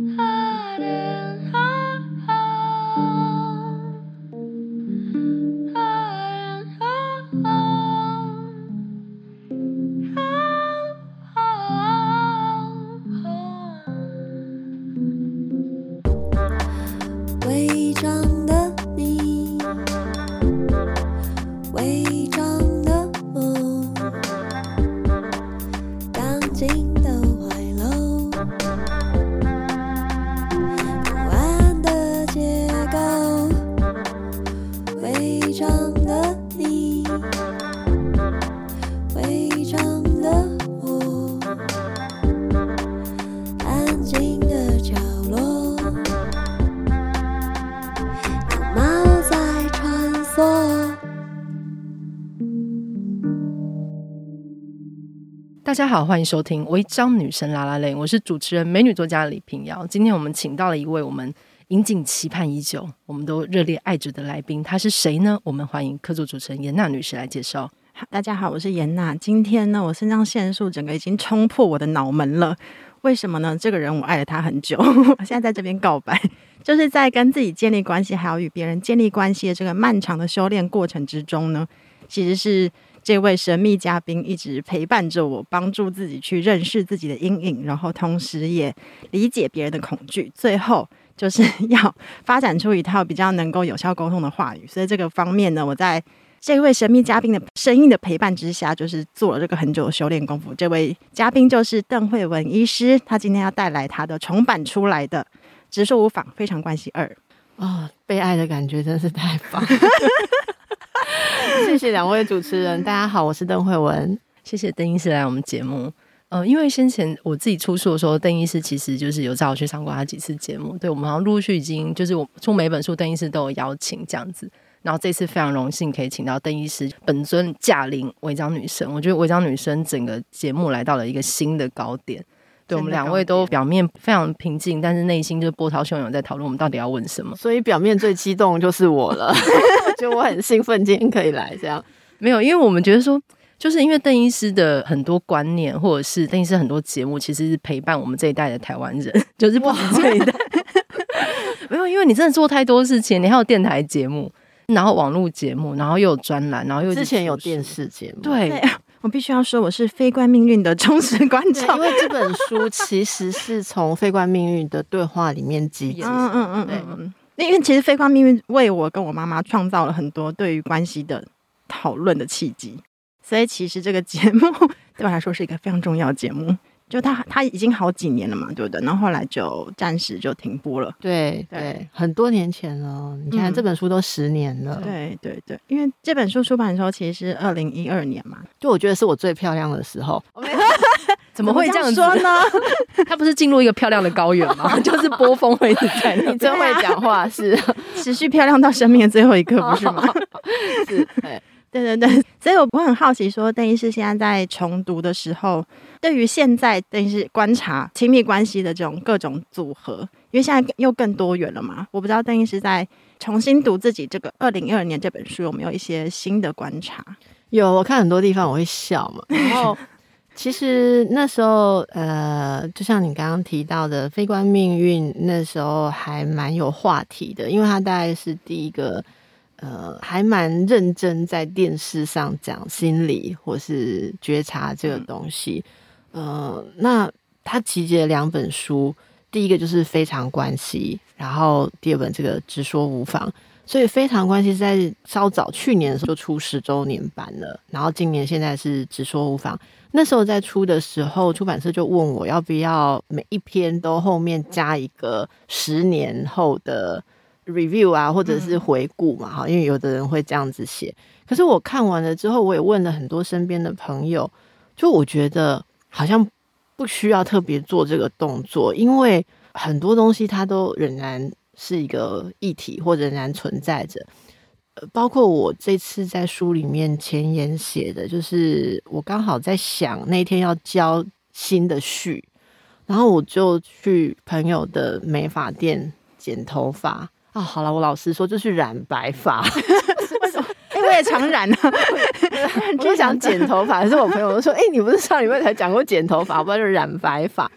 Ah. 大家好，欢迎收听《违章女生 lalaLand》，我是主持人美女作家李平瑶。今天我们请到了一位我们引颈期盼已久、我们都热烈爱着的来宾，她是谁呢？我们欢迎客座主持人严娜女士来介绍。大家好，我是严娜。今天呢，我肾上腺素整个已经冲破我的脑门了。为什么呢？这个人我爱了他很久，我现在在这边告白，就是在跟自己建立关系，还有与别人建立关系的这个漫长的修炼过程之中呢，其实是。这位神秘嘉宾一直陪伴着我，帮助自己去认识自己的阴影，然后同时也理解别人的恐惧，最后就是要发展出一套比较能够有效沟通的话语。所以这个方面呢，我在这位神秘嘉宾的声音的陪伴之下，就是做了这个很久的修炼功夫。这位嘉宾就是邓慧文医师，他今天要带来他的重版出来的《直说无妨非常关系二》哦，被爱的感觉真是太棒。谢谢两位主持人，大家好，我是邓惠文。谢谢邓医师来我们节目。呃，因为先前我自己出书的时候，邓医师其实就是有找我去上过他几次节目。对，我们好像陆续已经就是我出每本书，邓医师都有邀请这样子。然后这次非常荣幸可以请到邓医师本尊驾临违章女生，我觉得违章女生整个节目来到了一个新的高点。对，我们两位都表面非常平静，但是内心就是波涛汹涌，在讨论我们到底要问什么。所以表面最激动就是我了，就我很兴奋今天可以来这样。没有，因为我们觉得说，就是因为邓医师的很多观念，或者是邓医师很多节目，其实是陪伴我们这一代的台湾人，就是不止这一代。没有，因为你真的做太多事情，你还有电台节目，然后网络节目，然后又有专栏，然后又之前有电视节目，对。我必须要说，我是《非观命运》的忠实观众，因为这本书其实是从《非观命运》的对话里面集结。嗯嗯嗯，对。因为其实《非观命运》为我跟我妈妈创造了很多对于关系的讨论的契机，所以其实这个节目 对我来说是一个非常重要的节目。就他他已经好几年了嘛，对不对？然后后来就暂时就停播了。对对，对，很多年前了。你看这本书都十年了。嗯、对对对，因为这本书出版的时候其实是二零一二年嘛，就我觉得是我最漂亮的时候。怎么会这样说呢？他不是进入一个漂亮的高原吗？就是波峰会。你真会讲话，是持续漂亮到生命的最后一刻，不是吗？是，对对对对。所以我我很好奇，说邓医师现在在重读的时候。对于现在等于是观察亲密关系的这种各种组合，因为现在又更多元了嘛。我不知道邓医师在重新读自己这个二零二二年这本书有没有一些新的观察？有，我看很多地方我会笑嘛。然后其实那时候呃，就像你刚刚提到的《非观命运》，那时候还蛮有话题的，因为他大概是第一个呃，还蛮认真在电视上讲心理或是觉察这个东西。嗯呃，那他集结了两本书，第一个就是非常关系，然后第二本这个直说无妨。所以非常关系是在稍早去年的时候就出十周年版了，然后今年现在是直说无妨。那时候在出的时候，出版社就问我要不要每一篇都后面加一个十年后的 review 啊，或者是回顾嘛，哈，因为有的人会这样子写。可是我看完了之后，我也问了很多身边的朋友，就我觉得。好像不需要特别做这个动作，因为很多东西它都仍然是一个议题，或仍然存在着。呃，包括我这次在书里面前言写的，就是我刚好在想那天要交新的序，然后我就去朋友的美发店剪头发啊。好了，我老实说，就去染白发。我也常染啊，我 就想剪 头发，可是我朋友都说：“哎、欸，你不是上礼拜才讲过剪头发，不然就染白发。”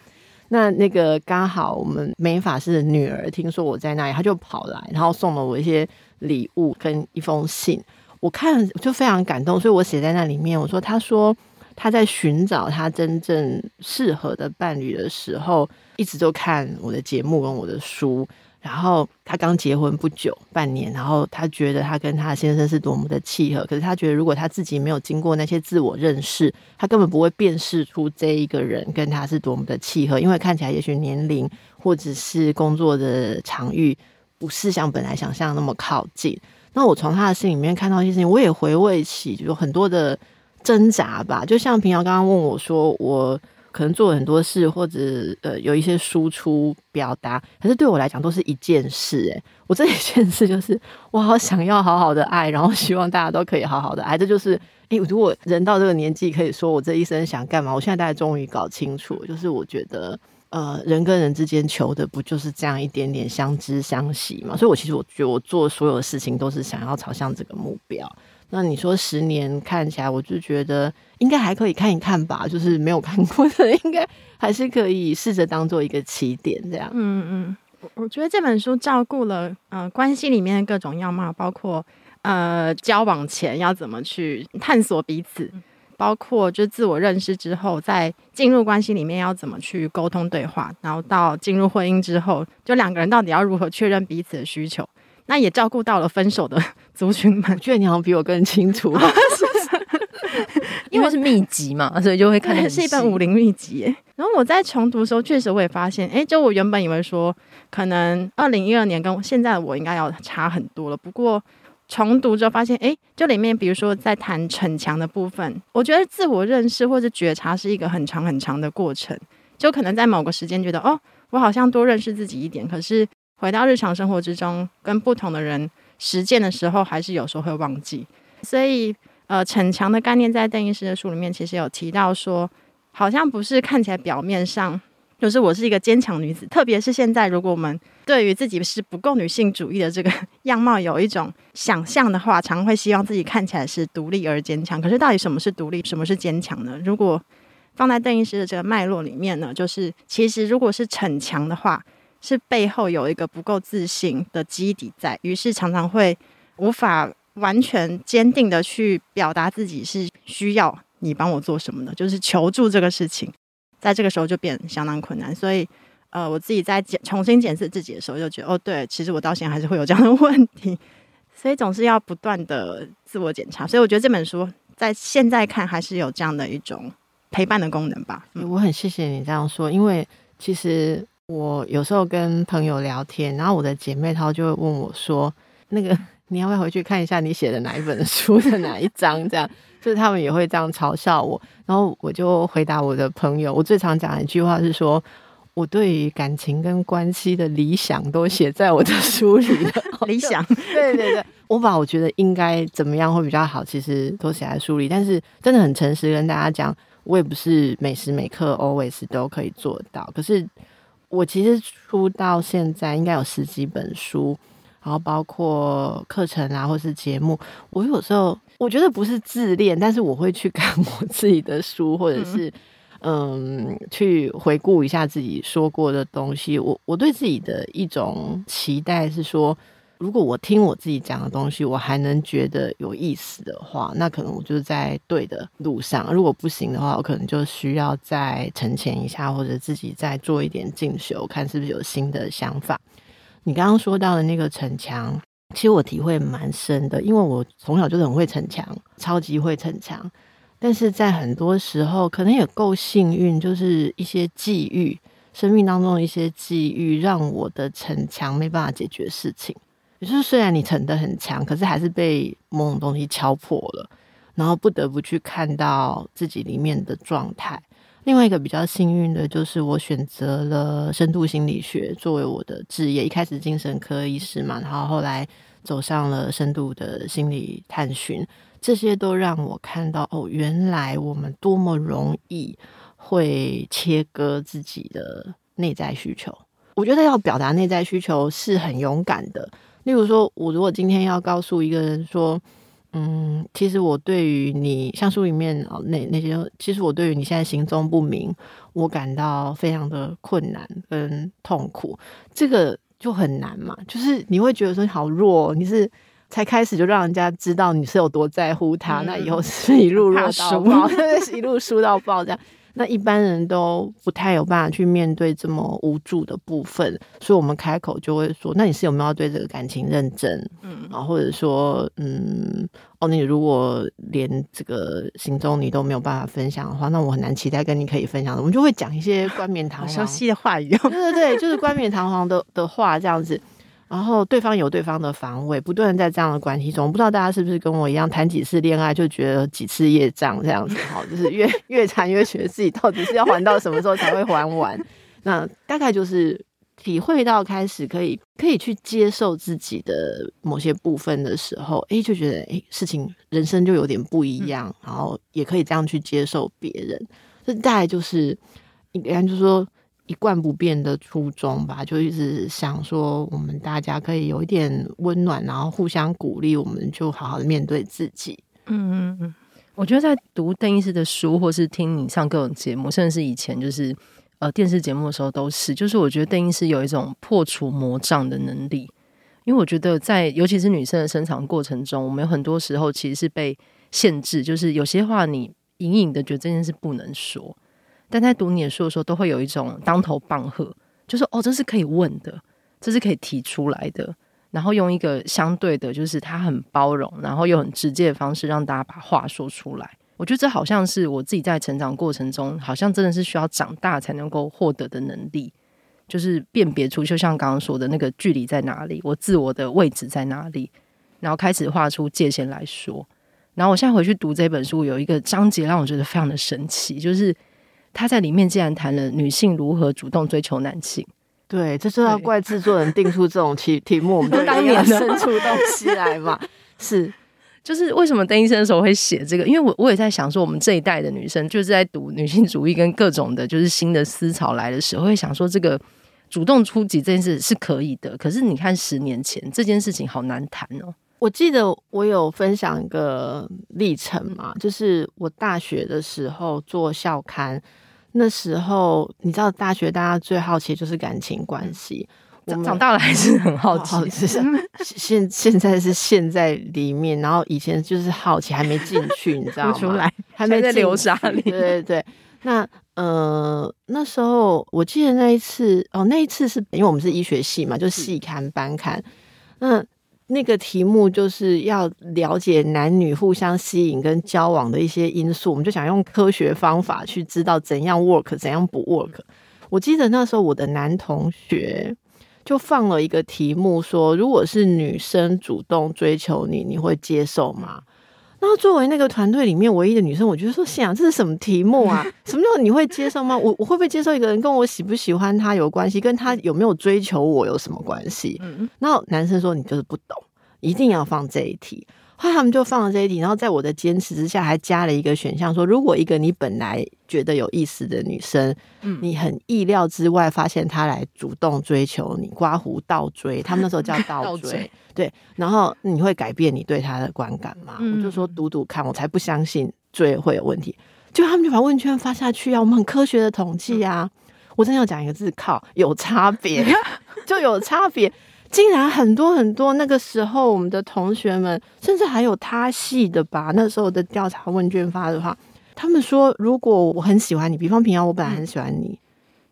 那那个刚好我们美发师的女儿听说我在那里，她就跑来，然后送了我一些礼物跟一封信。我看就非常感动，所以我写在那里面。我说，她说她在寻找她真正适合的伴侣的时候，一直都看我的节目跟我的书。然后她刚结婚不久，半年，然后她觉得她跟她先生是多么的契合。可是她觉得，如果她自己没有经过那些自我认识，她根本不会辨识出这一个人跟她是多么的契合。因为看起来，也许年龄或者是工作的场域，不是像本来想象那么靠近。那我从他的信里面看到一些事情，我也回味起有很多的挣扎吧。就像平遥刚刚问我说，我可能做很多事，或者呃有一些输出表达，可是对我来讲都是一件事。诶，我这一件事就是我好想要好好的爱，然后希望大家都可以好好的爱。这就是诶，如果人到这个年纪，可以说我这一生想干嘛？我现在大概终于搞清楚，就是我觉得。呃，人跟人之间求的不就是这样一点点相知相惜嘛？所以，我其实我觉得我做所有的事情都是想要朝向这个目标。那你说十年看起来，我就觉得应该还可以看一看吧。就是没有看过的，应该还是可以试着当做一个起点这样。嗯嗯，我觉得这本书照顾了呃关系里面的各种样貌，包括呃交往前要怎么去探索彼此。包括就自我认识之后，在进入关系里面要怎么去沟通对话，然后到进入婚姻之后，就两个人到底要如何确认彼此的需求，那也照顾到了分手的族群们。我觉得你好像比我更清楚，因为是秘籍嘛，所以就会看得很。是一本武林秘籍。然后我在重读的时候，确实我也发现，哎，就我原本以为说，可能二零一二年跟现在的我应该要差很多了，不过。重读之后发现，哎，就里面比如说在谈逞强的部分，我觉得自我认识或者觉察是一个很长很长的过程。就可能在某个时间觉得，哦，我好像多认识自己一点，可是回到日常生活之中，跟不同的人实践的时候，还是有时候会忘记。所以，呃，逞强的概念在邓医师的书里面其实有提到说，好像不是看起来表面上。就是我是一个坚强女子，特别是现在，如果我们对于自己是不够女性主义的这个 样貌有一种想象的话，常会希望自己看起来是独立而坚强。可是，到底什么是独立，什么是坚强呢？如果放在邓医师的这个脉络里面呢，就是其实如果是逞强的话，是背后有一个不够自信的基底在，于是常常会无法完全坚定的去表达自己是需要你帮我做什么的，就是求助这个事情。在这个时候就变相当困难，所以，呃，我自己在检重新检视自己的时候，就觉得，哦，对，其实我到现在还是会有这样的问题，所以总是要不断的自我检查。所以我觉得这本书在现在看还是有这样的一种陪伴的功能吧。我很谢谢你这样说，因为其实我有时候跟朋友聊天，然后我的姐妹她就会问我说，那个你要不要回去看一下你写的哪一本书的哪一章这样。就是他们也会这样嘲笑我，然后我就回答我的朋友，我最常讲的一句话是说，我对于感情跟关系的理想都写在我的书里了。理想，对对对，我把我觉得应该怎么样会比较好，其实都写在书里。但是真的很诚实跟大家讲，我也不是每时每刻 always 都可以做到。可是我其实出到现在应该有十几本书。然后包括课程啊，或是节目，我有时候我觉得不是自恋，但是我会去看我自己的书，或者是嗯，嗯，去回顾一下自己说过的东西。我我对自己的一种期待是说，如果我听我自己讲的东西，我还能觉得有意思的话，那可能我就是在对的路上。如果不行的话，我可能就需要再沉潜一下，或者自己再做一点进修，看是不是有新的想法。你刚刚说到的那个逞强，其实我体会蛮深的，因为我从小就是很会逞强，超级会逞强。但是在很多时候，可能也够幸运，就是一些际遇，生命当中的一些际遇，让我的逞强没办法解决事情。就是虽然你逞得很强，可是还是被某种东西敲破了，然后不得不去看到自己里面的状态。另外一个比较幸运的就是我选择了深度心理学作为我的职业，一开始精神科医师嘛，然后后来走上了深度的心理探寻，这些都让我看到哦，原来我们多么容易会切割自己的内在需求。我觉得要表达内在需求是很勇敢的。例如说，我如果今天要告诉一个人说，嗯，其实我对于你像书里面哦那那些，其实我对于你现在行踪不明，我感到非常的困难跟痛苦。这个就很难嘛，就是你会觉得说你好弱，你是才开始就让人家知道你是有多在乎他，嗯、那以后是一路弱到爆，一路输到爆这样。那一般人都不太有办法去面对这么无助的部分，所以我们开口就会说：“那你是有没有要对这个感情认真？”嗯，然后或者说：“嗯，哦，你如果连这个行踪你都没有办法分享的话，那我很难期待跟你可以分享的。”我们就会讲一些冠冕堂皇、熟悉的话语，对对对，就是冠冕堂皇的的话这样子。然后对方有对方的防卫，不断在这样的关系中，不知道大家是不是跟我一样，谈几次恋爱就觉得几次业障这样子，好，就是越越谈越觉得自己到底是要还到什么时候才会还完。那大概就是体会到开始可以可以去接受自己的某些部分的时候，哎，就觉得哎，事情人生就有点不一样，然后也可以这样去接受别人。这大概就是应该就是说。一贯不变的初衷吧，就一直想说，我们大家可以有一点温暖，然后互相鼓励，我们就好好的面对自己。嗯嗯嗯，我觉得在读邓医师的书，或是听你上各种节目，甚至是以前就是呃电视节目的时候，都是，就是我觉得邓医师有一种破除魔障的能力，因为我觉得在尤其是女生的生长过程中，我们有很多时候其实是被限制，就是有些话你隐隐的觉得这件事不能说。但在读你的书的时候，都会有一种当头棒喝，就是哦，这是可以问的，这是可以提出来的，然后用一个相对的，就是他很包容，然后又很直接的方式，让大家把话说出来。我觉得这好像是我自己在成长过程中，好像真的是需要长大才能够获得的能力，就是辨别出，就像刚刚说的那个距离在哪里，我自我的位置在哪里，然后开始画出界限来说。然后我现在回去读这本书，有一个章节让我觉得非常的神奇，就是。他在里面竟然谈了女性如何主动追求男性，对，这就要怪制作人定出这种题 题目，我们就当年生出东西来嘛。是，就是为什么邓医生的时候会写这个？因为我我也在想说，我们这一代的女生就是在读女性主义跟各种的，就是新的思潮来的时候，会想说这个主动出击这件事是可以的。可是你看十年前这件事情好难谈哦。我记得我有分享一个历程嘛，就是我大学的时候做校刊。那时候你知道，大学大家最好奇就是感情关系。我们长大了还是很好奇，好奇现现在是陷在里面，然后以前就是好奇，还没进去，你知道 吗？出来还没在流沙里。对对对。那呃，那时候我记得那一次哦，那一次是因为我们是医学系嘛，就系刊班刊。那那个题目就是要了解男女互相吸引跟交往的一些因素，我们就想用科学方法去知道怎样 work，怎样不 work。我记得那时候我的男同学就放了一个题目说，如果是女生主动追求你，你会接受吗？然后作为那个团队里面唯一的女生，我觉得说，想这是什么题目啊？什么叫你会接受吗？我我会不会接受一个人跟我喜不喜欢他有关系，跟他有没有追求我有什么关系？嗯，然后男生说你就是不懂。一定要放这一题，后来他们就放了这一题，然后在我的坚持之下，还加了一个选项，说如果一个你本来觉得有意思的女生，嗯，你很意料之外发现她来主动追求你，刮胡倒追，他们那时候叫倒追，追。对，然后你会改变你对她的观感吗？嗯，我就说赌赌看，我才不相信追会有问题，就他们就把问卷发下去啊，我们很科学的统计啊，我真的要讲一个字，靠，有差别，就有差别。竟然很多很多，那个时候我们的同学们，甚至还有他系的吧。那时候的调查问卷发的话，他们说，如果我很喜欢你，比方平常我本来很喜欢你，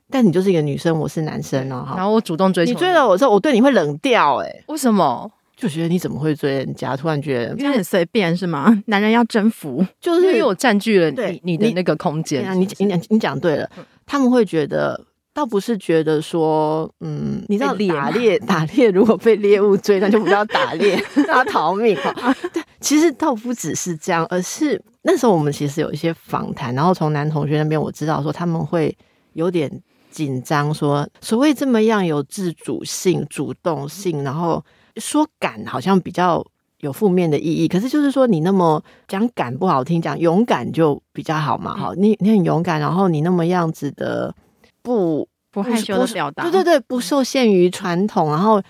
但你就是一个女生，我是男生哦，然后我主动追求你，你追了我之后，我对你会冷掉，欸，哎，为什么？就觉得你怎么会追人家？突然觉得因为很随便是吗？男人要征服，就是因为我占据了你你的那个空间。你你你你讲对了，他们会觉得。倒不是觉得说，嗯，你知道打猎打猎，如果被猎物追，那就不叫打猎，让他逃命哈。对，其实倒不只是这样，而是那时候我们其实有一些访谈，然后从男同学那边我知道说他们会有点紧张，说所谓这么样有自主性、主动性，然后说敢好像比较有负面的意义，可是就是说你那么讲敢不好听，讲勇敢就比较好嘛。好，你你很勇敢，然后你那么样子的。不不害羞的表达，对对对，不受限于传统，然后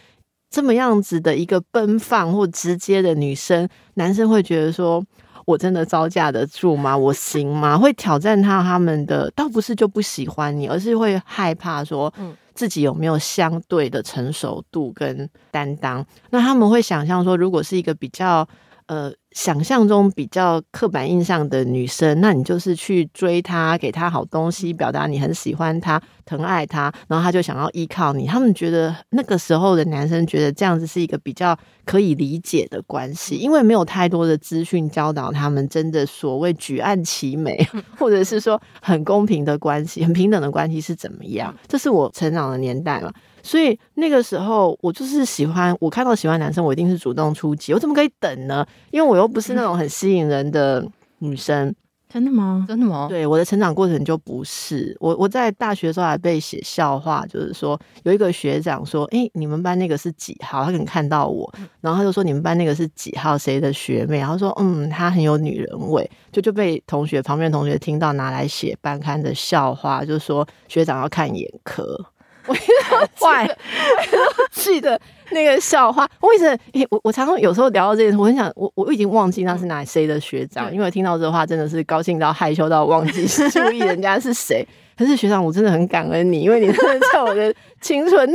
这么样子的一个奔放或直接的女生，男生会觉得说，我真的招架得住吗？我行吗？会挑战他他们的，倒不是就不喜欢你，而是会害怕说，自己有没有相对的成熟度跟担当。那他们会想象说，如果是一个比较。呃，想象中比较刻板印象的女生，那你就是去追她，给她好东西，表达你很喜欢她、疼爱她，然后她就想要依靠你。他们觉得那个时候的男生觉得这样子是一个比较可以理解的关系，因为没有太多的资讯教导他们，真的所谓举案齐眉，或者是说很公平的关系、很平等的关系是怎么样。这是我成长的年代嘛。所以那个时候，我就是喜欢我看到喜欢男生，我一定是主动出击。我怎么可以等呢？因为我又不是那种很吸引人的女生。真的吗？真的吗？对，我的成长过程就不是我。我在大学的时候还被写笑话，就是说有一个学长说：“哎、欸，你们班那个是几号？”他可能看到我，然后他就说：“你们班那个是几号？谁的学妹？”然后说：“嗯，她很有女人味。”就就被同学旁边同学听到，拿来写班刊的笑话，就是说学长要看眼科。我坏，记得那个笑话。为什么？诶，我我常常有时候聊到这件事，我很想，我我已经忘记那是哪谁的学长，因为听到这话真的是高兴到害羞到忘记注意人家是谁。可是学长，我真的很感恩你，因为你真的在我的青春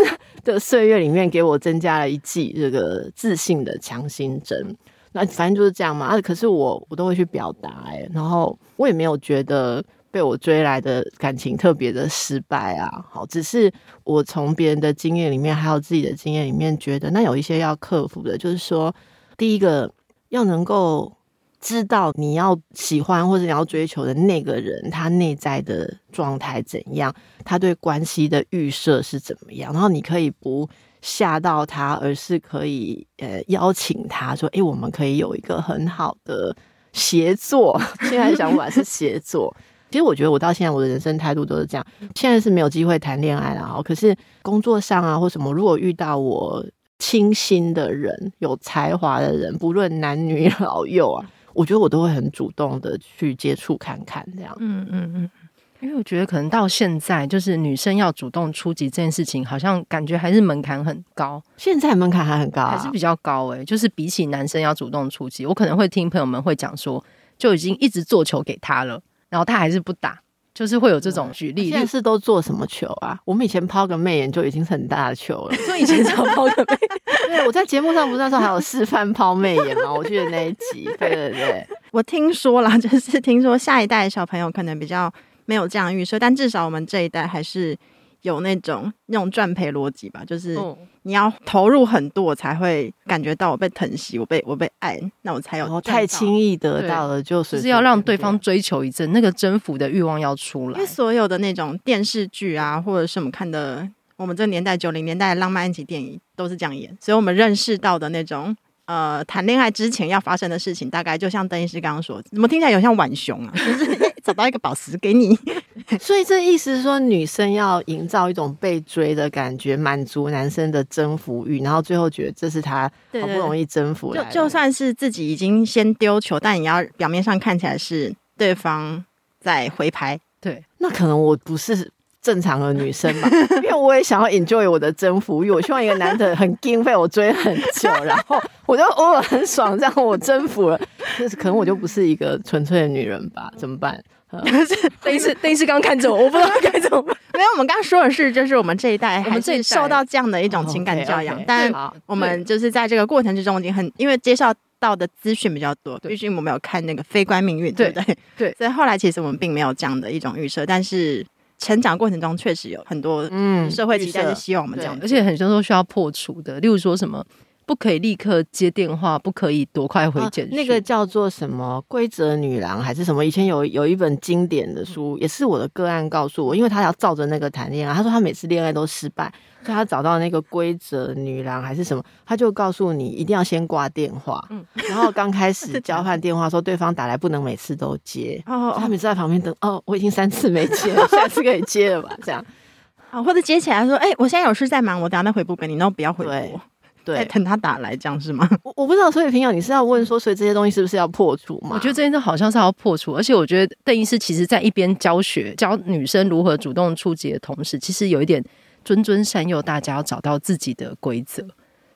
的岁月里面给我增加了一剂这个自信的强心针。那反正就是这样嘛。啊，可是我我都会去表达，哎，然后我也没有觉得。被我追来的感情特别的失败啊，好，只是我从别人的经验里面，还有自己的经验里面，觉得那有一些要克服的，就是说，第一个要能够知道你要喜欢或者你要追求的那个人，他内在的状态怎样，他对关系的预设是怎么样，然后你可以不吓到他，而是可以呃邀请他说，诶、我们可以有一个很好的协作。现在想法是协作。其实我觉得我到现在我的人生态度都是这样。现在是没有机会谈恋爱了哈，可是工作上啊或什么，如果遇到我倾心的人、有才华的人，不论男女老幼啊，我觉得我都会很主动的去接触看看这样。嗯嗯嗯，因为我觉得可能到现在，就是女生要主动出击这件事情，好像感觉还是门槛很高。现在门槛还很高啊，还是比较高哎。就是比起男生要主动出击，我可能会听朋友们会讲说，就已经一直做球给他了。然后他还是不打，就是会有这种举例。现在是都做什么球啊？我们以前抛个媚眼就已经是很大的球了。所以以前只要抛个媚眼，对，我在节目上不是那时候还有示范抛媚眼吗？我记得那一集，对对对。我听说了，就是听说下一代的小朋友可能比较没有这样预设，但至少我们这一代还是。有那种那种赚赔逻辑吧，就是你要投入很多，我才会感觉到我被疼惜，我被我被爱，那我才有。哦、太轻易得到了，就是就是要让对方追求一阵，那个征服的欲望要出来。因为所有的那种电视剧啊，或者是我们看的，我们这年代九零年代的浪漫爱情电影都是这样演，所以我们认识到的那种呃谈恋爱之前要发生的事情，大概就像邓医师刚刚说，怎么听起来有像浣熊啊？就是找到一个宝石给你。所以这意思是说，女生要营造一种被追的感觉，满足男生的征服欲，然后最后觉得这是他好不容易征服的。就就算是自己已经先丢球，但你要表面上看起来是对方在回拍。对，那可能我不是正常的女生吧，因为我也想要 enjoy 我的征服欲。我希望一个男的很经费我追很久，然后我就偶尔很爽，这样我征服了。就是可能我就不是一个纯粹的女人吧？怎么办？可是，邓医师，邓医师刚看着我，我不知道该怎么办。没有，我们刚刚说的是，就是我们这一代还是受到这样的一种情感教养，但我们就是在这个过程之中已经很，因为介绍到的资讯比较多，毕竟我们有看那个《非关命运》，对不对？对，所以后来其实我们并没有这样的一种预设，但是成长过程中确实有很多嗯社会期待是希望我们这样，而且很多时候需要破除的，例如说什么。不可以立刻接电话，不可以多快回简讯。那个叫做什么规则女郎还是什么？以前有有一本经典的书，也是我的个案告诉我，因为他要照着那个谈恋爱，他说他每次恋爱都失败，所以他找到那个规则女郎还是什么，他就告诉你一定要先挂电话，嗯，然后刚开始交换电话说对方打来不能每次都接，哦，他每次在旁边等，哦，我已经三次没接了，下次可以接了吧？这样，啊，或者接起来说，哎，我现在有事在忙，我等下再回拨给你，然后不要回拨。对，等他打来这样是吗？我我不知道，所以平遥，你是要问说，所以这些东西是不是要破除吗？我觉得这件事好像是要破除，而且我觉得邓医师其实在一边教学教女生如何主动出击的同时，其实有一点谆谆善诱大家要找到自己的规则。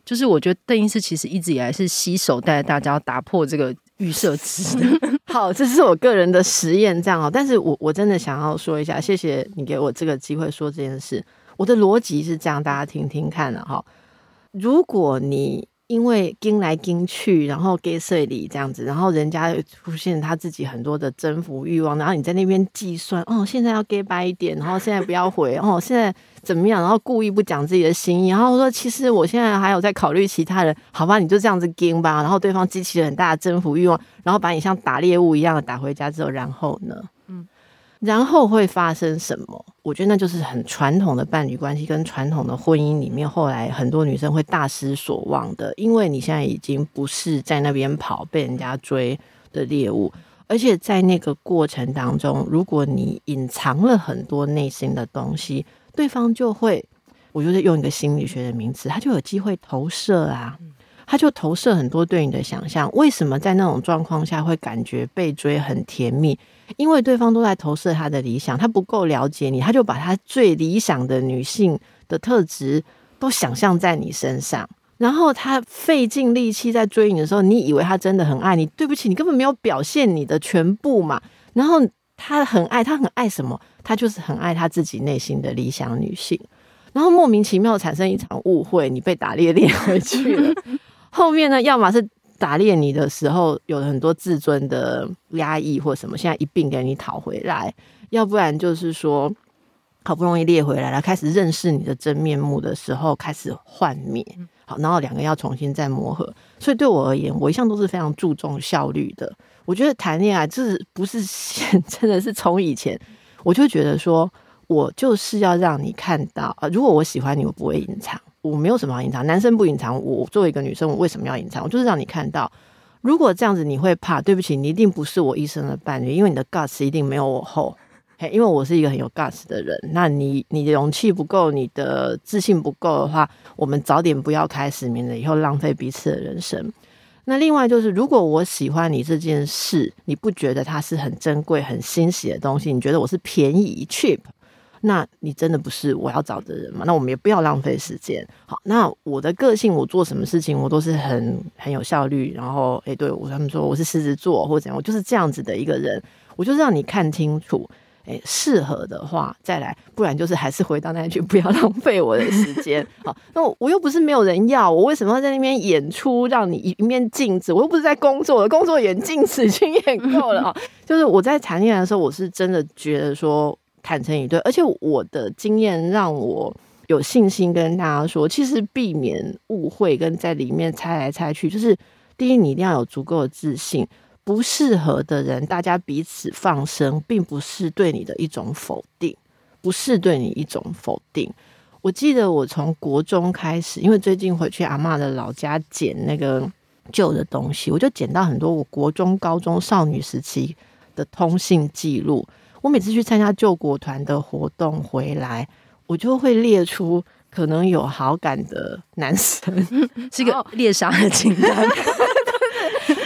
就是我觉得邓医师其实一直以来是携手带着大家打破这个预设值的。好，这是我个人的实验，这样哦。但是我我真的想要说一下，谢谢你给我这个机会说这件事。我的逻辑是这样，大家听听看的哈。如果你因为跟来跟去，然后给碎礼这样子，然后人家出现他自己很多的征服欲望，然后你在那边计算哦，现在要给白一点，然后现在不要回哦，现在怎么样？然后故意不讲自己的心意，然后说其实我现在还有在考虑其他人，好吧，你就这样子跟吧。然后对方激起很大的征服欲望，然后把你像打猎物一样的打回家之后，然后呢？嗯然后会发生什么？我觉得那就是很传统的伴侣关系跟传统的婚姻里面，后来很多女生会大失所望的，因为你现在已经不是在那边跑被人家追的猎物，而且在那个过程当中，如果你隐藏了很多内心的东西，对方就会，我觉得用一个心理学的名词，他就有机会投射啊。他就投射很多对你的想象，为什么在那种状况下会感觉被追很甜蜜？因为对方都在投射他的理想，他不够了解你，他就把他最理想的女性的特质都想象在你身上，然后他费尽力气在追你的时候，你以为他真的很爱你，对不起，你根本没有表现你的全部嘛。然后他很爱，他很爱什么？他就是很爱他自己内心的理想女性，然后莫名其妙产生一场误会，你被打猎猎回去了。后面呢，要么是打猎你的时候有很多自尊的压抑或什么，现在一并给你讨回来；要不然就是说，好不容易猎回来了，开始认识你的真面目的时候，开始幻灭。好，然后两个要重新再磨合。所以对我而言，我一向都是非常注重效率的。我觉得谈恋爱这是不是 真的是从以前我就觉得说，我就是要让你看到啊，如果我喜欢你，我不会隐藏。我没有什么好隐藏，男生不隐藏。我作为一个女生，我为什么要隐藏？我就是让你看到，如果这样子你会怕，对不起，你一定不是我一生的伴侣，因为你的 guts 一定没有我厚。嘿，因为我是一个很有 guts 的人。那你你的勇气不够，你的自信不够的话，我们早点不要开始，免得以后浪费彼此的人生。那另外就是，如果我喜欢你这件事，你不觉得它是很珍贵、很欣喜的东西？你觉得我是便宜 cheap？那你真的不是我要找的人吗？那我们也不要浪费时间。好，那我的个性，我做什么事情我都是很很有效率。然后，诶，对我他们说我是狮子座或者怎样，我就是这样子的一个人。我就是让你看清楚，诶，适合的话再来，不然就是还是回到那句，不要浪费我的时间。好，那我又不是没有人要，我为什么要在那边演出，让你一面镜子？我又不是在工作，我的工作演镜子已经 演够了啊。就是我在谈恋爱的时候，我是真的觉得说。坦诚以对，而且我的经验让我有信心跟大家说，其实避免误会跟在里面猜来猜去，就是第一，你一定要有足够的自信。不适合的人，大家彼此放生，并不是对你的一种否定，不是对你一种否定。我记得我从国中开始，因为最近回去阿嬷的老家捡那个旧的东西，我就捡到很多我国中、高中少女时期的通信记录。我每次去参加救国团的活动回来，我就会列出可能有好感的男生，是一个猎杀的清单。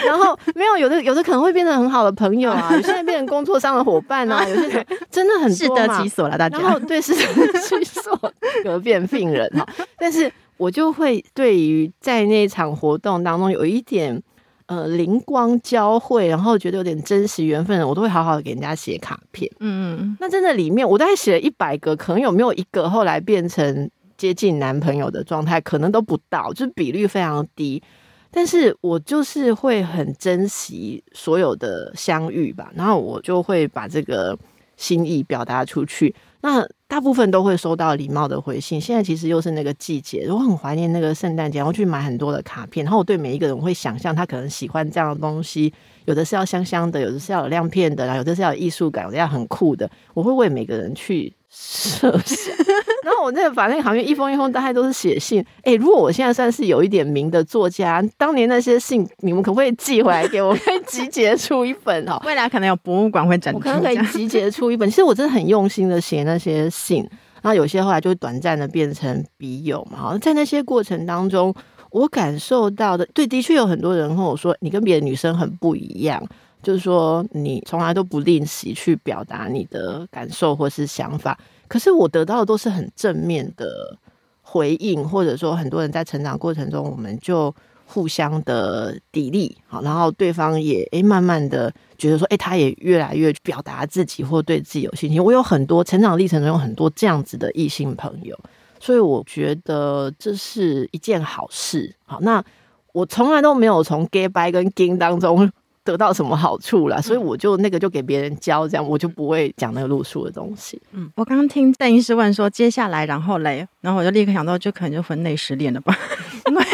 然后没有，有的有的可能会变成很好的朋友啊，有些人变成工作上的伙伴啊，有些人真的很多适得其所了，大家。然后对，适得其所，有变病人哈。但是我就会对于在那场活动当中有一点。呃，灵光交汇，然后觉得有点真实缘分的，我都会好好的给人家写卡片。嗯嗯，那真的里面，我大概写了一百个，可能有没有一个后来变成接近男朋友的状态，可能都不到，就是比率非常低。但是我就是会很珍惜所有的相遇吧，然后我就会把这个心意表达出去。那大部分都会收到礼貌的回信。现在其实又是那个季节，我很怀念那个圣诞节，然后去买很多的卡片。然后我对每一个人我会想象他可能喜欢这样的东西，有的是要香香的，有的是要有亮片的，然后有的是要有艺术感，有的要很酷的。我会为每个人去设想。然后我那个把那个好像一封一封大概都是写信。哎、欸，如果我现在算是有一点名的作家，当年那些信你们可不可以寄回来给我？可以集结出一本哦。未来可能有博物馆会展出，我可能可以集结出一本。其实我真的很用心的写那些信，然后有些后来就短暂的变成笔友嘛。好，在那些过程当中，我感受到的，对，的确有很多人跟我说，你跟别的女生很不一样，就是说你从来都不吝惜去表达你的感受或是想法。可是我得到的都是很正面的回应，或者说很多人在成长过程中，我们就互相的砥砺，好，然后对方也诶慢慢的觉得说，诶他也越来越表达自己或对自己有信心。我有很多成长历程中有很多这样子的异性朋友，所以我觉得这是一件好事。好，那我从来都没有从 gay bye 跟 gay 当中。得到什么好处了？所以我就那个就给别人教，这样我就不会讲那个路数的东西。嗯，我刚刚听邓医师问说，接下来然后嘞，然后我就立刻想到，就可能就婚内失恋了吧？因为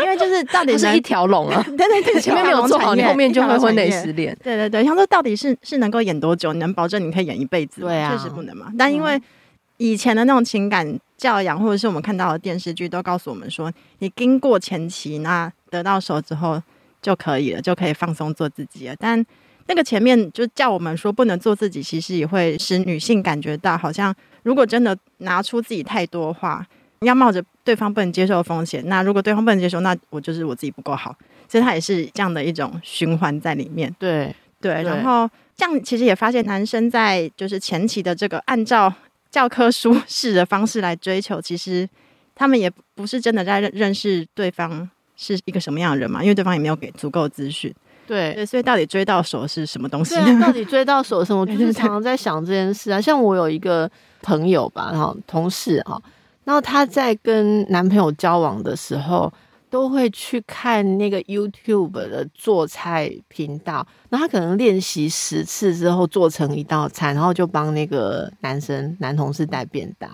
因为就是到底 是一条龙啊，对 对对，前面没有做好，你后面就会婚内失恋。对对对，想说到底是是能够演多久？你能保证你可以演一辈子？对啊，确实不能嘛。但因为以前的那种情感教养，或者是我们看到的电视剧，都告诉我们说，你经过前期，那得到手之后。就可以了，就可以放松做自己了。但那个前面就叫我们说不能做自己，其实也会使女性感觉到，好像如果真的拿出自己太多话，要冒着对方不能接受的风险。那如果对方不能接受，那我就是我自己不够好。所以它也是这样的一种循环在里面。对对，然后这样其实也发现，男生在就是前期的这个按照教科书式的方式来追求，其实他们也不是真的在认认识对方。是一个什么样的人嘛？因为对方也没有给足够资讯，对，对，所以到底追到手是什么东西？啊、到底追到手什么？我就是常常在想这件事啊。像我有一个朋友吧，然后同事哈，然后她在跟男朋友交往的时候，都会去看那个 YouTube 的做菜频道，然后他可能练习十次之后做成一道菜，然后就帮那个男生男同事带便当。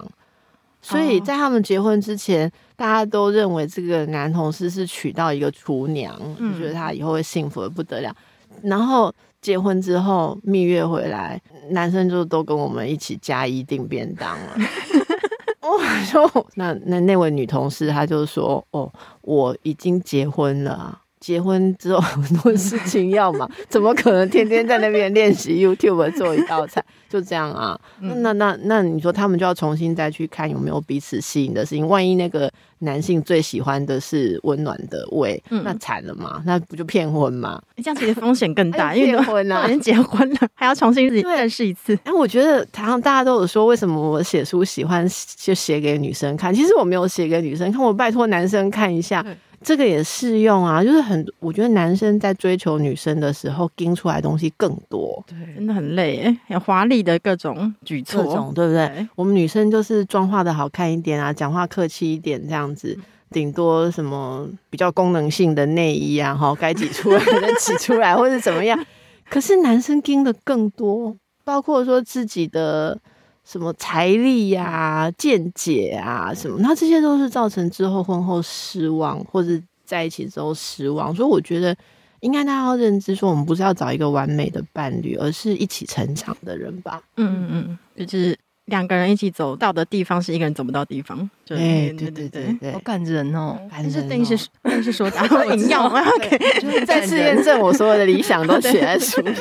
所以在他们结婚之前，哦、大家都认为这个男同事是娶到一个厨娘，嗯、就觉得他以后会幸福的不得了。然后结婚之后蜜月回来，男生就都跟我们一起加一订便当了。我说，那那那位女同事，她就说：“哦，我已经结婚了。”结婚之后很多事情要忙，怎么可能天天在那边练习 YouTube 做一道菜？就这样啊？那那那那你说他们就要重新再去看有没有彼此吸引的事情？万一那个男性最喜欢的是温暖的胃，嗯、那惨了嘛？那不就骗婚吗？这样其实风险更大，因为骗婚啊，已经结婚了，还要重新认识一次。哎，我觉得台上大家都有说，为什么我写书喜欢就写给女生看？其实我没有写给女生看，我拜托男生看一下。这个也适用啊，就是很，我觉得男生在追求女生的时候，盯出来的东西更多，对，真的很累，哎，有华丽的各种举措，各种对不对？对，我们女生就是妆化的好看一点啊，讲话客气一点这样子，顶多什么比较功能性的内衣啊，哈，该挤出来的挤出来，或者怎么样。可是男生盯的更多，包括说自己的。什么财力呀、啊、见解啊，什么，那这些都是造成之后婚后失望，或者在一起之后失望。所以我觉得，应该大家要认知说，我们不是要找一个完美的伴侣，而是一起成长的人吧。嗯嗯嗯，就是两个人一起走到的地方，是一个人走不到的地方。对对对对对，对，好感人哦！但是等于是等于是说，然后饮料，OK，就是再次验证我所有的理想都 写在书里。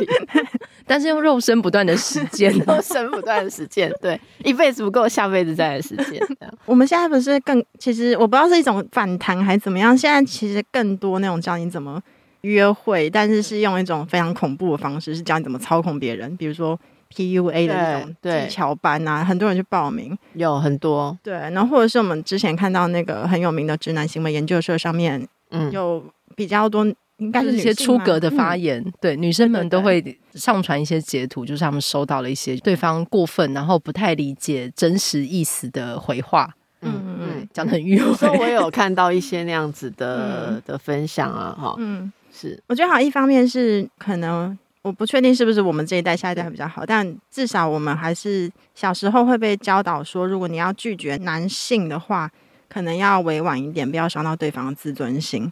但是用肉身不断的实践，肉身不断的实践，对，一辈子不够，下辈子再来实践。我们现在不是更，其实我不知道是一种反弹还是怎么样。现在其实更多那种教你怎么约会，但是是用一种非常恐怖的方式，是教你怎么操控别人，比如说 PUA 的那种技巧班啊，很多人去报名，有很多。对，然后或者是我们之前看到那个很有名的直男行为研究社上面，嗯，有比较多。应该是一些出格的发言，嗯、对女生们都会上传一些截图，就是他们收到了一些对方过分，然后不太理解真实意思的回话。嗯嗯嗯，讲的很迂回。我有看到一些那样子的、嗯、的分享啊，哈，嗯，是。我觉得好，一方面是可能我不确定是不是我们这一代、下一代还比较好，但至少我们还是小时候会被教导说，如果你要拒绝男性的话，可能要委婉一点，不要伤到对方的自尊心，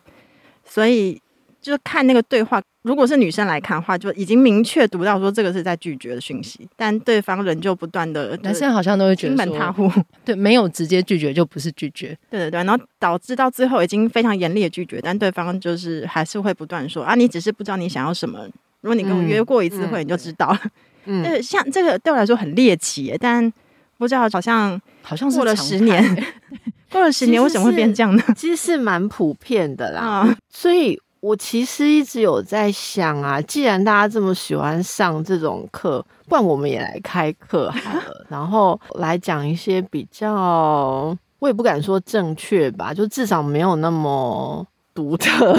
所以。就是看那个对话，如果是女生来看的话，就已经明确读到说这个是在拒绝的讯息，但对方仍旧不断的，男生好像都会觉得门踏户，对，没有直接拒绝就不是拒绝，对对对，然后导致到最后已经非常严厉的拒绝，但对方就是还是会不断说啊，你只是不知道你想要什么，如果你跟我约过一次会，你就知道了。嗯，嗯 像这个对我来说很猎奇，但不知道好像好像 过了十年，过了十年为什么会变这样呢？其实是蛮普遍的啦，嗯、所以。我其实一直有在想啊，既然大家这么喜欢上这种课，不然我们也来开课好了，然后来讲一些比较我也不敢说正确吧，就至少没有那么独特，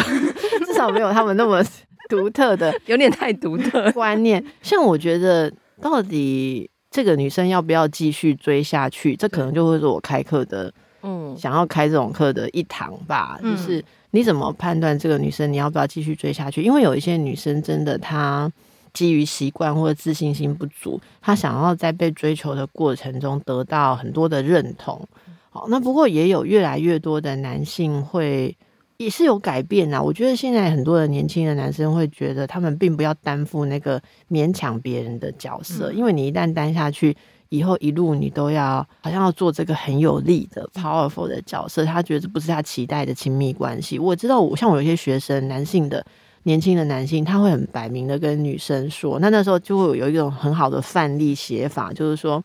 至少没有他们那么独特的，有点太独特观念。像我觉得，到底这个女生要不要继续追下去，这可能就会是我开课的，嗯，想要开这种课的一堂吧。就是你怎么判断这个女生你要不要继续追下去？因为有一些女生真的她。基于习惯或者自信心不足，他想要在被追求的过程中得到很多的认同。好，那不过也有越来越多的男性会也是有改变啊。我觉得现在很多的年轻的男生会觉得，他们并不要担负那个勉强别人的角色，因为你一旦担下去，以后一路你都要好像要做这个很有力的 powerful 的角色。他觉得这不是他期待的亲密关系。我知道我，我像我有些学生，男性的。年轻的男性他会很摆明的跟女生说，那那时候就会有一种很好的范例写法，就是说，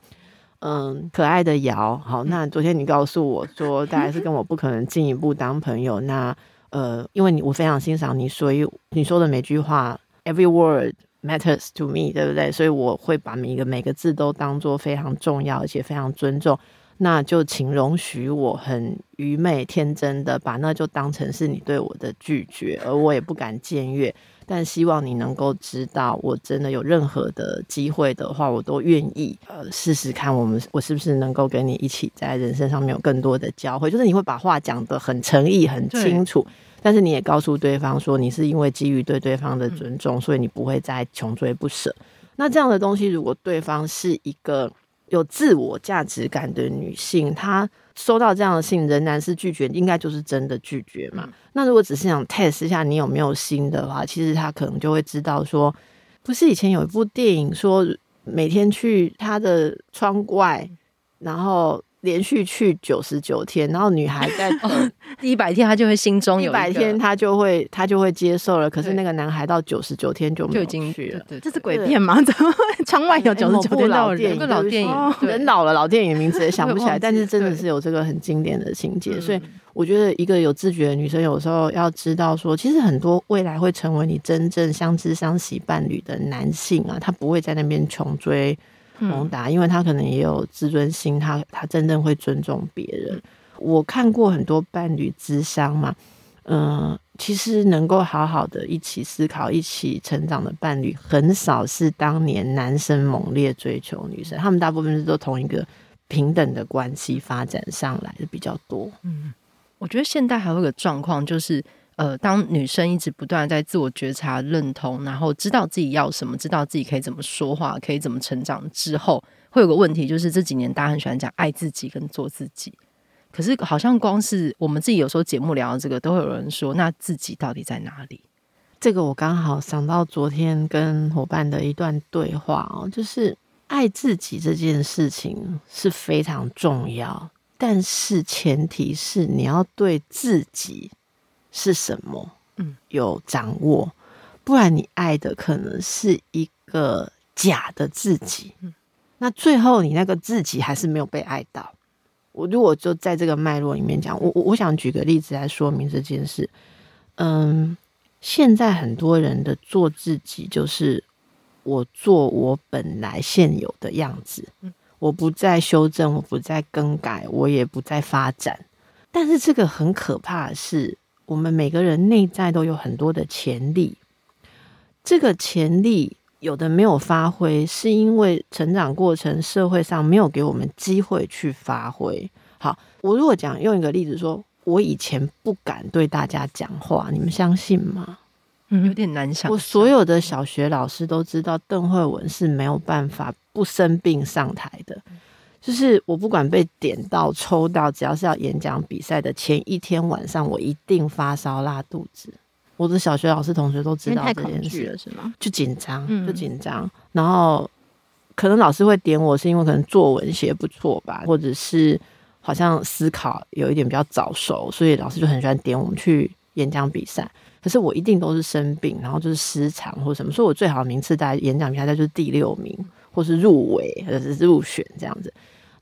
嗯，可爱的瑶，好，那昨天你告诉我说，大概是跟我不可能进一步当朋友，那呃，因为你我非常欣赏你，所以你说的每句话，every word matters to me，对不对？所以我会把每一个每个字都当做非常重要，而且非常尊重。那就请容许我很愚昧天真的把那就当成是你对我的拒绝，而我也不敢僭越。但希望你能够知道，我真的有任何的机会的话，我都愿意呃试试看，我们我是不是能够跟你一起在人生上面有更多的交汇。就是你会把话讲得很诚意、很清楚，但是你也告诉对方说，你是因为基于对对方的尊重，所以你不会再穷追不舍。那这样的东西，如果对方是一个。有自我价值感的女性，她收到这样的信仍然是拒绝，应该就是真的拒绝嘛？那如果只是想 test 一下你有没有心的话，其实他可能就会知道说，不是以前有一部电影说，每天去他的窗外，然后。连续去九十九天，然后女孩在 第一百天，她就会心中有一百天，她就会她就会接受了。可是那个男孩到九十九天就没有去了，这是鬼片吗？怎么 窗外有九十九天老电影？个老电影，人老了，老电影名字也想不起来，但是 真的是有这个很经典的情节。所以我觉得一个有自觉的女生，有时候要知道说，其实很多未来会成为你真正相知相惜伴侣的男性啊，他不会在那边穷追。宏达，因为他可能也有自尊心，他他真正会尊重别人。我看过很多伴侣之商嘛，嗯、呃，其实能够好好的一起思考、一起成长的伴侣，很少是当年男生猛烈追求女生，他们大部分是都同一个平等的关系发展上来的比较多。嗯，我觉得现代还有一个状况就是。呃，当女生一直不断在自我觉察、认同，然后知道自己要什么，知道自己可以怎么说话，可以怎么成长之后，会有个问题，就是这几年大家很喜欢讲爱自己跟做自己，可是好像光是我们自己有时候节目聊的这个，都会有人说，那自己到底在哪里？这个我刚好想到昨天跟伙伴的一段对话哦，就是爱自己这件事情是非常重要，但是前提是你要对自己。是什么？嗯，有掌握，不然你爱的可能是一个假的自己。嗯，那最后你那个自己还是没有被爱到。我如果就在这个脉络里面讲，我我我想举个例子来说明这件事。嗯，现在很多人的做自己，就是我做我本来现有的样子。嗯，我不再修正，我不再更改，我也不再发展。但是这个很可怕的是。我们每个人内在都有很多的潜力，这个潜力有的没有发挥，是因为成长过程社会上没有给我们机会去发挥。好，我如果讲用一个例子说，我以前不敢对大家讲话，你们相信吗？嗯，有点难想。我所有的小学老师都知道，邓慧文是没有办法不生病上台的。就是我不管被点到抽到，只要是要演讲比赛的前一天晚上，我一定发烧拉肚子。我的小学老师同学都知道这件事了，是吗？就紧张，就紧张。然后可能老师会点我，是因为可能作文写不错吧，或者是好像思考有一点比较早熟，所以老师就很喜欢点我们去演讲比赛。可是我一定都是生病，然后就是失常或什么，所以我最好的名次在演讲比赛就是第六名，或是入围，或者是入选这样子。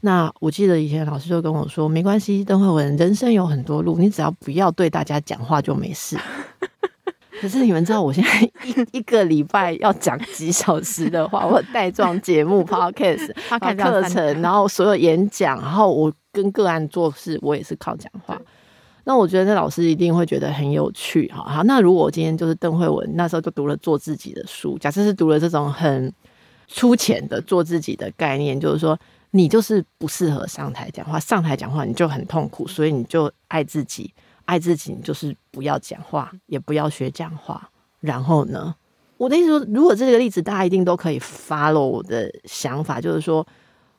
那我记得以前老师就跟我说，没关系，邓慧文，人生有很多路，你只要不要对大家讲话就没事。可是你们知道，我现在一一个礼拜要讲几小时的话，我带状节目、podcast、课程，然后所有演讲，然后我跟个案做事，我也是靠讲话。那我觉得那老师一定会觉得很有趣，哈。好，那如果我今天就是邓慧文，那时候就读了做自己的书，假设是读了这种很粗浅的做自己的概念，就是说你就是不适合上台讲话，上台讲话你就很痛苦，所以你就爱自己，爱自己，你就是不要讲话，也不要学讲话。然后呢，我的意思说，如果这个例子大家一定都可以 follow 我的想法，就是说，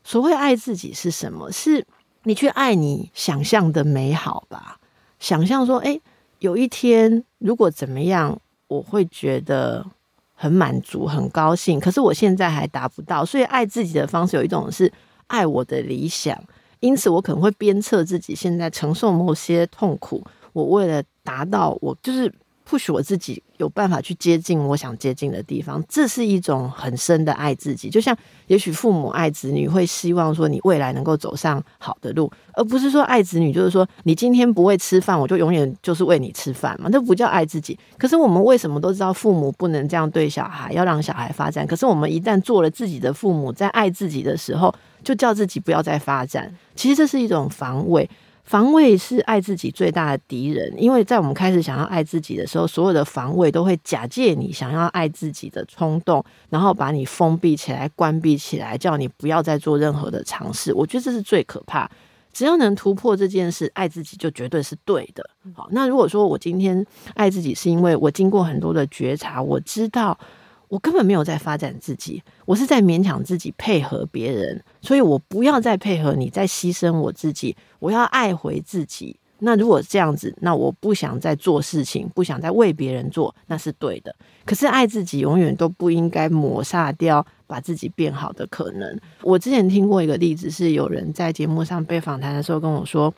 所谓爱自己是什么？是你去爱你想象的美好吧。想象说，哎，有一天如果怎么样，我会觉得很满足、很高兴。可是我现在还达不到，所以爱自己的方式有一种是爱我的理想。因此，我可能会鞭策自己，现在承受某些痛苦。我为了达到，我就是。不许我自己有办法去接近我想接近的地方，这是一种很深的爱自己。就像也许父母爱子女，会希望说你未来能够走上好的路，而不是说爱子女就是说你今天不会吃饭，我就永远就是喂你吃饭嘛，那不叫爱自己。可是我们为什么都知道父母不能这样对小孩，要让小孩发展？可是我们一旦做了自己的父母，在爱自己的时候，就叫自己不要再发展。其实这是一种防卫。防卫是爱自己最大的敌人，因为在我们开始想要爱自己的时候，所有的防卫都会假借你想要爱自己的冲动，然后把你封闭起来、关闭起来，叫你不要再做任何的尝试。我觉得这是最可怕。只要能突破这件事，爱自己就绝对是对的。好，那如果说我今天爱自己，是因为我经过很多的觉察，我知道。我根本没有在发展自己，我是在勉强自己配合别人，所以我不要再配合你，再牺牲我自己，我要爱回自己。那如果这样子，那我不想再做事情，不想再为别人做，那是对的。可是爱自己永远都不应该抹杀掉把自己变好的可能。我之前听过一个例子，是有人在节目上被访谈的时候跟我说，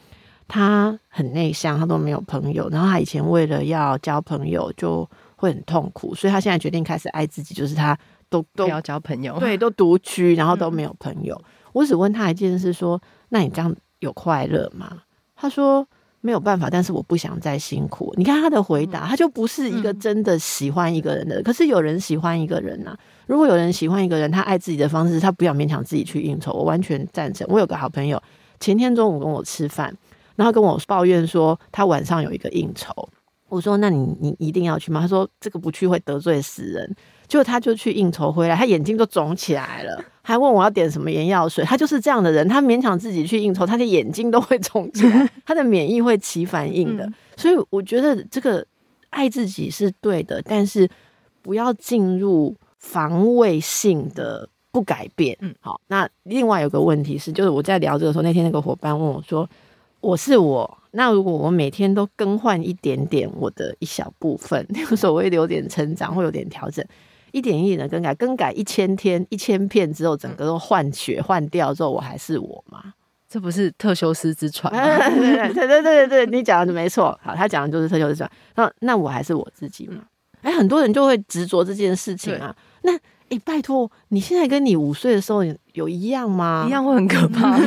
他很内向，他都没有朋友，然后他以前为了要交朋友就。会很痛苦，所以他现在决定开始爱自己，就是他都都不要交朋友，对，都独居，然后都没有朋友。嗯、我只问他一件事，说：“那你这样有快乐吗？”他说：“没有办法，但是我不想再辛苦。”你看他的回答，他就不是一个真的喜欢一个人的。嗯、可是有人喜欢一个人呐、啊，如果有人喜欢一个人，他爱自己的方式，他不要勉强自己去应酬。我完全赞成。我有个好朋友，前天中午跟我吃饭，然后跟我抱怨说，他晚上有一个应酬。我说：“那你你一定要去吗？”他说：“这个不去会得罪死人。”结果他就去应酬回来，他眼睛都肿起来了，还问我要点什么眼药水。他就是这样的人，他勉强自己去应酬，他的眼睛都会肿起来，他的免疫会起反应的。所以我觉得这个爱自己是对的，但是不要进入防卫性的不改变。嗯，好。那另外有个问题是，就是我在聊这个时候，那天那个伙伴问我说：“我是我。”那如果我每天都更换一点点我的一小部分，所谓的有点成长，会有点调整，一点一点的更改，更改一千天、一千片之后，整个都换血换掉之后，我还是我吗？这不是特修斯之船吗？对对对对对，你讲的没错。好，他讲的就是特修斯之船。那那我还是我自己吗？哎、欸，很多人就会执着这件事情啊。那哎、欸，拜托，你现在跟你五岁的时候有一样吗？一样会很可怕。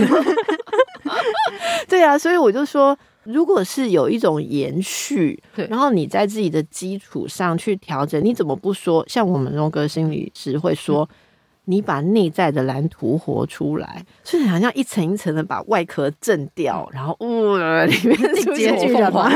对啊，所以我就说。如果是有一种延续，对，然后你在自己的基础上去调整，你怎么不说？像我们荣格心理师会说。嗯你把内在的蓝图活出来，所以好像一层一层的把外壳震掉，然后呃，里面出现凤凰，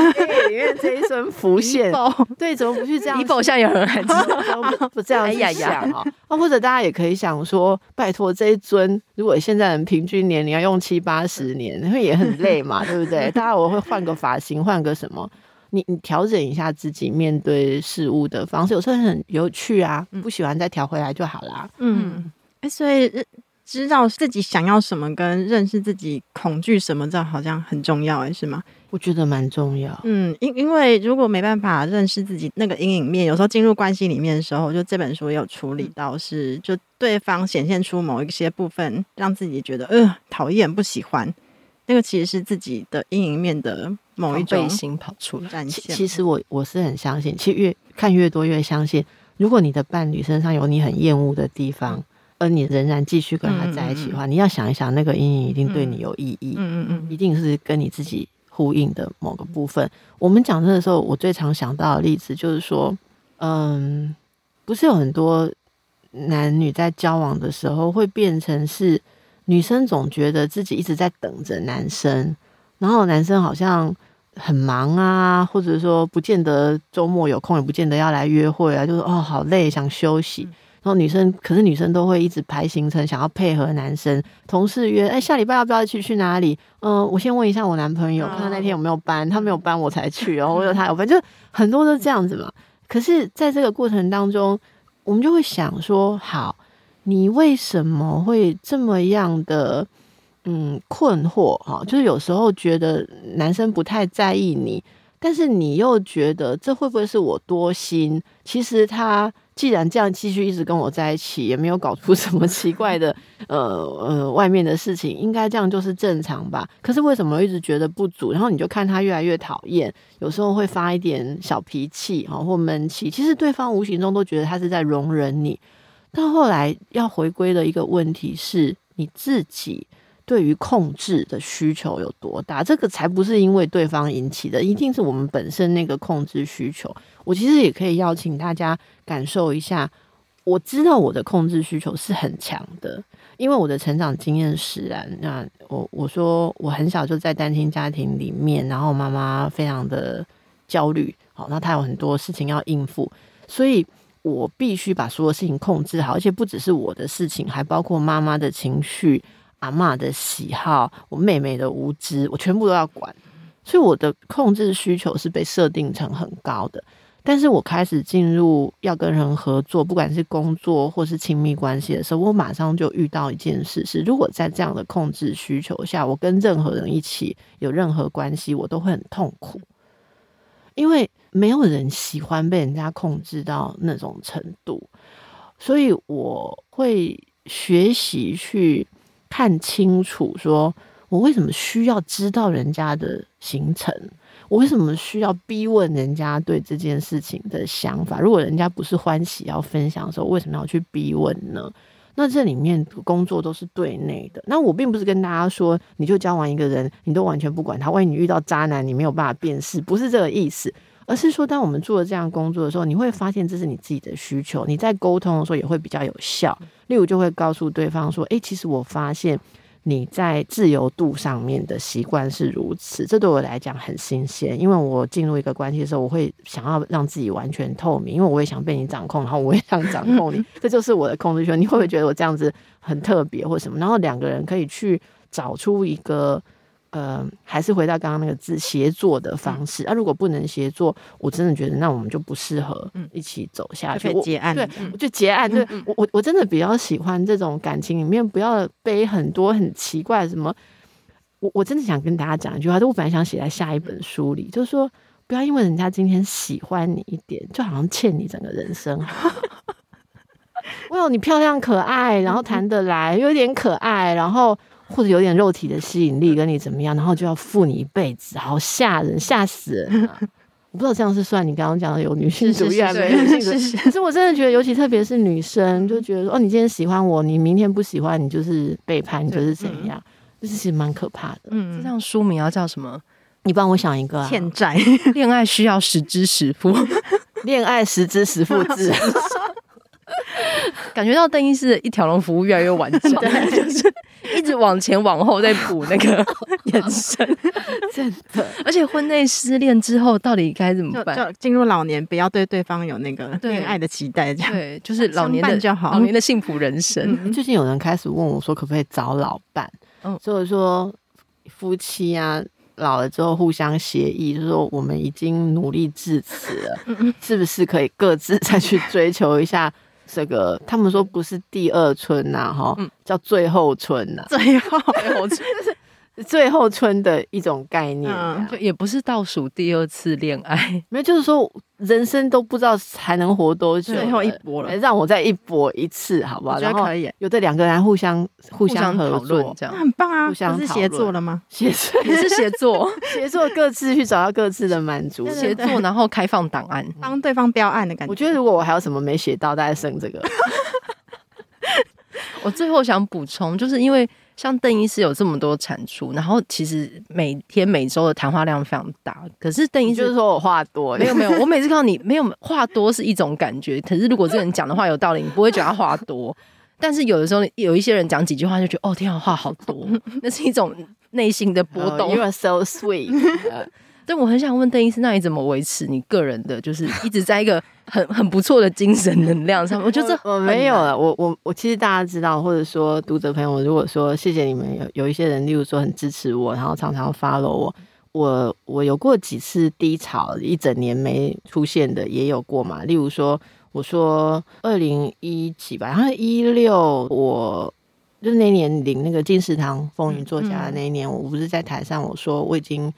里面这一尊浮现，对，怎么不去这样？你宝像有人还知道 不，不这样想哈？啊，或者大家也可以想说，拜托这一尊，如果现在人平均年龄要用七八十年，因为也很累嘛，对不对？大家我会换个发型，换个什么？你你调整一下自己面对事物的方式，有时候很有趣啊，不喜欢再调回来就好啦。嗯，哎、欸，所以知道自己想要什么，跟认识自己恐惧什么，这好像很重要，哎，是吗？我觉得蛮重要。嗯，因因为如果没办法认识自己那个阴影面，有时候进入关系里面的时候，就这本书也有处理到是，是就对方显现出某一些部分，让自己觉得呃讨厌不喜欢，那个其实是自己的阴影面的。某一种心跑出来，其其实我我是很相信，其实越看越多越相信，如果你的伴侣身上有你很厌恶的地方，而你仍然继续跟他在一起的话，嗯嗯。嗯，你要想一想，那个阴影一定对你有意义，嗯嗯嗯，一定是跟你自己呼应的某个部分。我们讲这个时候，我最常想到的例子就是说，嗯，不是有很多男女在交往的时候会变成是女生总觉得自己一直在等着男生，然后男生好像很忙啊，或者说不见得周末有空，也不见得要来约会啊，就是哦好累，想休息。然后女生，可是女生都会一直排行程，想要配合男生。同事约，哎，下礼拜要不要一起去哪里？嗯、呃，我先问一下我男朋友，看他那天有没有班，他没有班我才去，然后我有他有班，就很多都这样子嘛。可是，在这个过程当中，我们就会想说，好，你为什么会这么样的嗯困惑？哈，就是有时候觉得男生不太在意你，但是你又觉得这会不会是我多心？其实他。既然这样继续一直跟我在一起，也没有搞出什么奇怪的 呃呃外面的事情，应该这样就是正常吧？可是为什么一直觉得不足？然后你就看他越来越讨厌，有时候会发一点小脾气哈，或闷气。其实对方无形中都觉得他是在容忍你。到后来要回归的一个问题是，你自己对于控制的需求有多大？这个才不是因为对方引起的，一定是我们本身那个控制需求。我其实也可以邀请大家感受一下，我知道我的控制需求是很强的，因为我的成长经验使然。那我我说我很小就在单亲家庭里面，然后妈妈非常的焦虑，好，那她有很多事情要应付，所以我必须把所有事情控制好，而且不只是我的事情，还包括妈妈的情绪、阿嬷的喜好、我妹妹的无知，我全部都要管，所以我的控制需求是被设定成很高的。但是我开始进入要跟人合作，不管是工作或是亲密关系的时候，我马上就遇到一件事：是如果在这样的控制需求下，我跟任何人一起有任何关系，我都会很痛苦，因为没有人喜欢被人家控制到那种程度，所以我会学习去看清楚，说我为什么需要知道人家的行程。我为什么需要逼问人家对这件事情的想法？如果人家不是欢喜要分享的时候，为什么要去逼问呢？那这里面工作都是对内的。那我并不是跟大家说，你就交往一个人，你都完全不管他。万一你遇到渣男，你没有办法辨识，不是这个意思。而是说，当我们做了这样工作的时候，你会发现这是你自己的需求。你在沟通的时候也会比较有效。例如，就会告诉对方说：“诶，其实我发现。”你在自由度上面的习惯是如此，这对我来讲很新鲜。因为我进入一个关系的时候，我会想要让自己完全透明，因为我也想被你掌控，然后我也想掌控你，这就是我的控制权。你会不会觉得我这样子很特别或什么？然后两个人可以去找出一个。呃，还是回到刚刚那个字协作的方式。啊，如果不能协作，我真的觉得那我们就不适合一起走下去。结案，对，我就结案。对，我我我真的比较喜欢这种感情里面不要背很多很奇怪的什么。我我真的想跟大家讲一句话，就我本来想写在下一本书里，就是说不要因为人家今天喜欢你一点，就好像欠你整个人生。哇，你漂亮可爱，然后谈得来，有点可爱，然后。或者有点肉体的吸引力跟你怎么样，然后就要负你一辈子，好吓人，吓死人啊！我不知道这样是算你刚刚讲的有女性主义还是女性主义？可是我真的觉得，尤其特别是女生，就觉得说哦，你今天喜欢我，你明天不喜欢，你就是背叛，你就是怎样，这是其实蛮可怕的。嗯，这样书名要叫什么？你帮我想一个啊。欠债，恋爱需要实支实付，恋爱实支实付制。感觉到邓医师的一条龙服务越来越完整，对，就是一直往前往后在补那个 眼神，真的。而且婚内失恋之后到底该怎么办？就进入老年，不要对对方有那个恋爱的期待，这样对，就是老年的就好，老年的幸福人生。嗯、最近有人开始问我说，可不可以找老伴？嗯，所以说夫妻啊，老了之后互相协议，就是说我们已经努力至此了，嗯、是不是可以各自再去追求一下？这个他们说不是第二春呐、啊，哈、嗯，叫最后春呐、啊，最后春。是 最后春的一种概念，嗯、就也不是倒数第二次恋爱，没有，就是说。人生都不知道还能活多久，最后一搏了，让我再一搏一次，好不好？然后有的两个人互相互相合作，这样很棒啊！互相是协作了吗？协作也是协作，协作各自去找到各自的满足，协作然后开放档案，帮对方标案的感觉。我觉得如果我还有什么没写到，大概剩这个。我最后想补充，就是因为。像邓医师有这么多产出，然后其实每天每周的谈话量非常大。可是邓医师就是说我话多，没有没有，我每次看到你没有话多是一种感觉。可是如果这个人讲的话有道理，你不会觉得他话多。但是有的时候有一些人讲几句话就觉得哦天啊，话好多，那是一种内心的波动。Oh, you are so sweet。但我很想问邓医师，那你怎么维持你个人的，就是一直在一个很很不错的精神能量上？我觉得我，我没有了，我我我其实大家知道，或者说读者朋友，如果说谢谢你们有有一些人，例如说很支持我，然后常常 follow 我。我我有过几次低潮，一整年没出现的也有过嘛。例如说，我说二零一几吧，然后一六，我就是那年领那个金石堂风云作家的那一年，我不是在台上我说我已经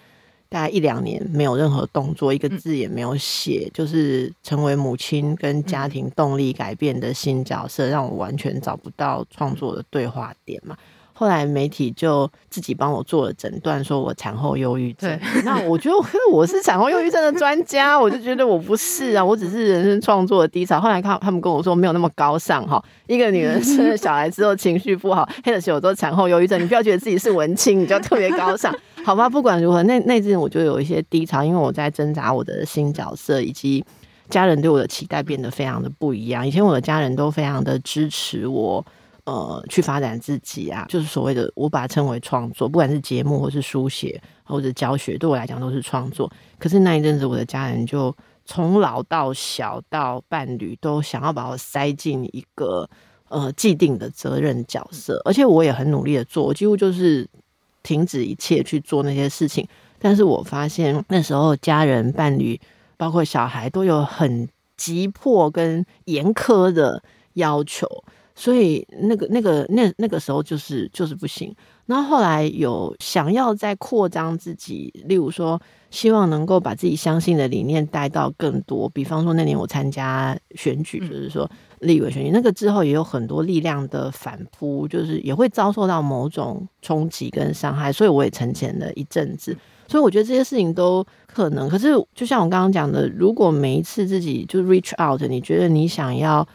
大概一两年没有任何动作，一个字也没有写，就是成为母亲跟家庭动力改变的新角色，让我完全找不到创作的对话点嘛。后来媒体就自己帮我做了诊断，说我产后忧郁症。那我觉得 我是产后忧郁症的专家，我就觉得我不是啊，我只是人生创作的低潮。后来看他们跟我说没有那么高尚哈，一个女人生了小孩之后情绪不好，黑的时候都产后忧郁症，你不要觉得自己是文青，你就特别高尚，好吧？不管如何，那那阵我就有一些低潮，因为我在挣扎我的新角色，以及家人对我的期待变得非常的不一样。以前我的家人都非常的支持我。呃，去发展自己啊，就是所谓的我把它称为创作，不管是节目或是书写或者教学，对我来讲都是创作。可是那一阵子，我的家人就从老到小到伴侣都想要把我塞进一个呃既定的责任角色，而且我也很努力的做，几乎就是停止一切去做那些事情。但是我发现那时候家人、伴侣包括小孩都有很急迫跟严苛的要求。所以那个、那个、那那个时候就是就是不行。然后后来有想要再扩张自己，例如说希望能够把自己相信的理念带到更多。比方说那年我参加选举，就是说立委选举，那个之后也有很多力量的反扑，就是也会遭受到某种冲击跟伤害。所以我也沉潜了一阵子。所以我觉得这些事情都可能。可是就像我刚刚讲的，如果每一次自己就 reach out，你觉得你想要。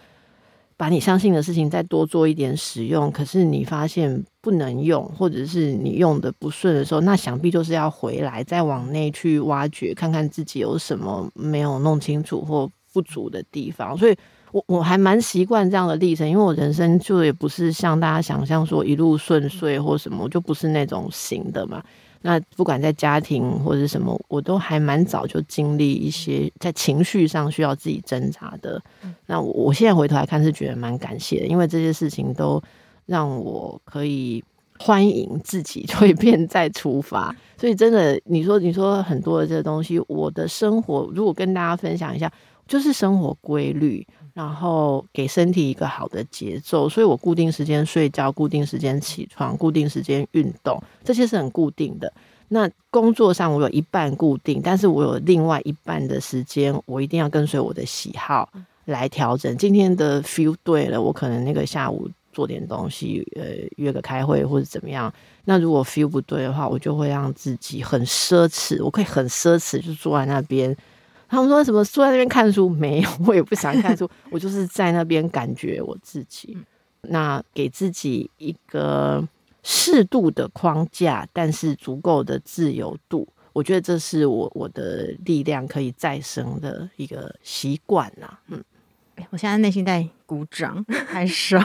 把你相信的事情再多做一点使用，可是你发现不能用，或者是你用的不顺的时候，那想必就是要回来再往内去挖掘，看看自己有什么没有弄清楚或不足的地方。所以我我还蛮习惯这样的历程，因为我人生就也不是像大家想象说一路顺遂或什么，我就不是那种型的嘛。那不管在家庭或者什么，我都还蛮早就经历一些在情绪上需要自己挣扎的。那我现在回头来看是觉得蛮感谢的，因为这些事情都让我可以欢迎自己 蜕变再出发。所以真的，你说你说很多的这个东西，我的生活如果跟大家分享一下，就是生活规律。然后给身体一个好的节奏，所以我固定时间睡觉，固定时间起床，固定时间运动，这些是很固定的。那工作上我有一半固定，但是我有另外一半的时间，我一定要跟随我的喜好来调整。今天的 feel 对了，我可能那个下午做点东西，呃，约个开会或者怎么样。那如果 feel 不对的话，我就会让自己很奢侈，我可以很奢侈就坐在那边。他们说什么坐在那边看书？没有，我也不想看书，我就是在那边感觉我自己。那给自己一个适度的框架，但是足够的自由度，我觉得这是我我的力量可以再生的一个习惯呐。嗯，我现在内心在鼓掌，还说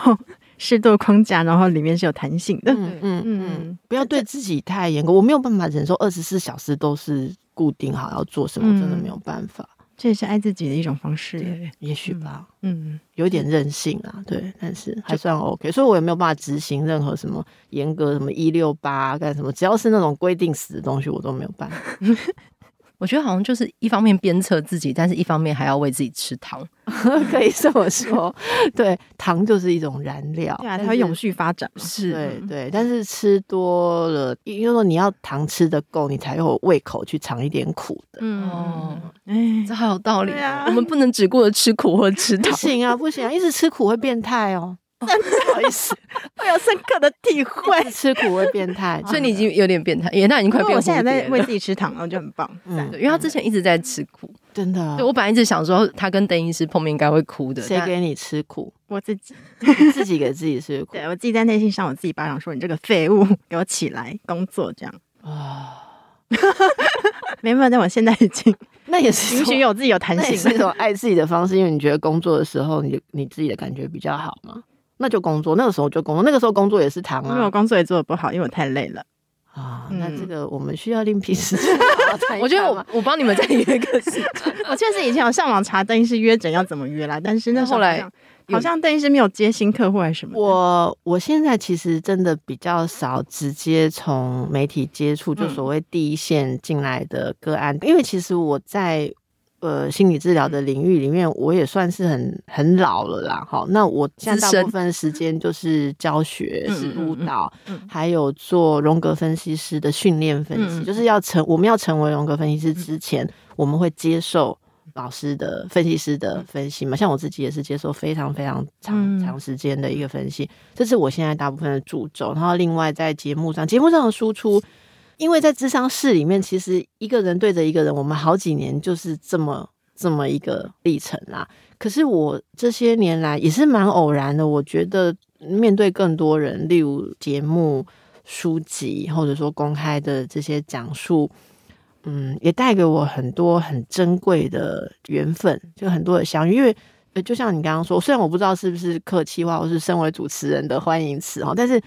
适度框架，然后里面是有弹性的。嗯嗯嗯，不要对自己太严格，我没有办法忍受二十四小时都是。固定好要做什么，真的没有办法。嗯、这也是爱自己的一种方式，对，也许吧。嗯，有点任性啊，对，但是还算 OK。所以我也没有办法执行任何什么严格什么一六八干什么，只要是那种规定死的东西，我都没有办法。我觉得好像就是一方面鞭策自己，但是一方面还要为自己吃糖，可以这么说。对，糖就是一种燃料，对啊，它会永续发展。是，对对。但是吃多了，因为说你要糖吃的够，你才有胃口去尝一点苦的。嗯哦，哎，这好有道理啊！我们不能只顾着吃苦或吃糖，不行啊，不行啊，一直吃苦会变态哦。不好意思，我有深刻的体会，吃苦会变态，所以你已经有点变态，也那已经快变。我现在在为自己吃糖了，就很棒。嗯，因为他之前一直在吃苦，真的。对，我本来一直想说，他跟邓医师碰面应该会哭的。谁给你吃苦？我自己，自己给自己吃苦。对，我自己在内心上，我自己巴掌说：“你这个废物，给我起来工作！”这样啊，没办法，但我现在已经，那也是允许有自己有弹性，是一种爱自己的方式，因为你觉得工作的时候，你你自己的感觉比较好吗？那就工作。那个时候就工作，那个时候工作也是糖啊。因为我工作也做的不好，因为我太累了啊。那这个我们需要另辟 时间。我觉得我我帮你们再约个时间。我确实以前有上网查邓医师约诊要怎么约啦，但是那后来好像邓医师没有接新客户还是什么。我我现在其实真的比较少直接从媒体接触，就所谓第一线进来的个案，因为其实我在。呃，心理治疗的领域里面，我也算是很很老了啦。好，那我现在大部分时间就是教学、是督导，还有做荣格分析师的训练分析。就是要成，我们要成为荣格分析师之前，我们会接受老师的分析师的分析嘛。像我自己也是接受非常非常长长时间的一个分析，这是我现在大部分的注重。然后另外在节目上，节目上的输出。因为在智商室里面，其实一个人对着一个人，我们好几年就是这么这么一个历程啦。可是我这些年来也是蛮偶然的，我觉得面对更多人，例如节目、书籍，或者说公开的这些讲述，嗯，也带给我很多很珍贵的缘分，就很多的相遇。因为就像你刚刚说，虽然我不知道是不是客气话，或是身为主持人的欢迎词哈，但是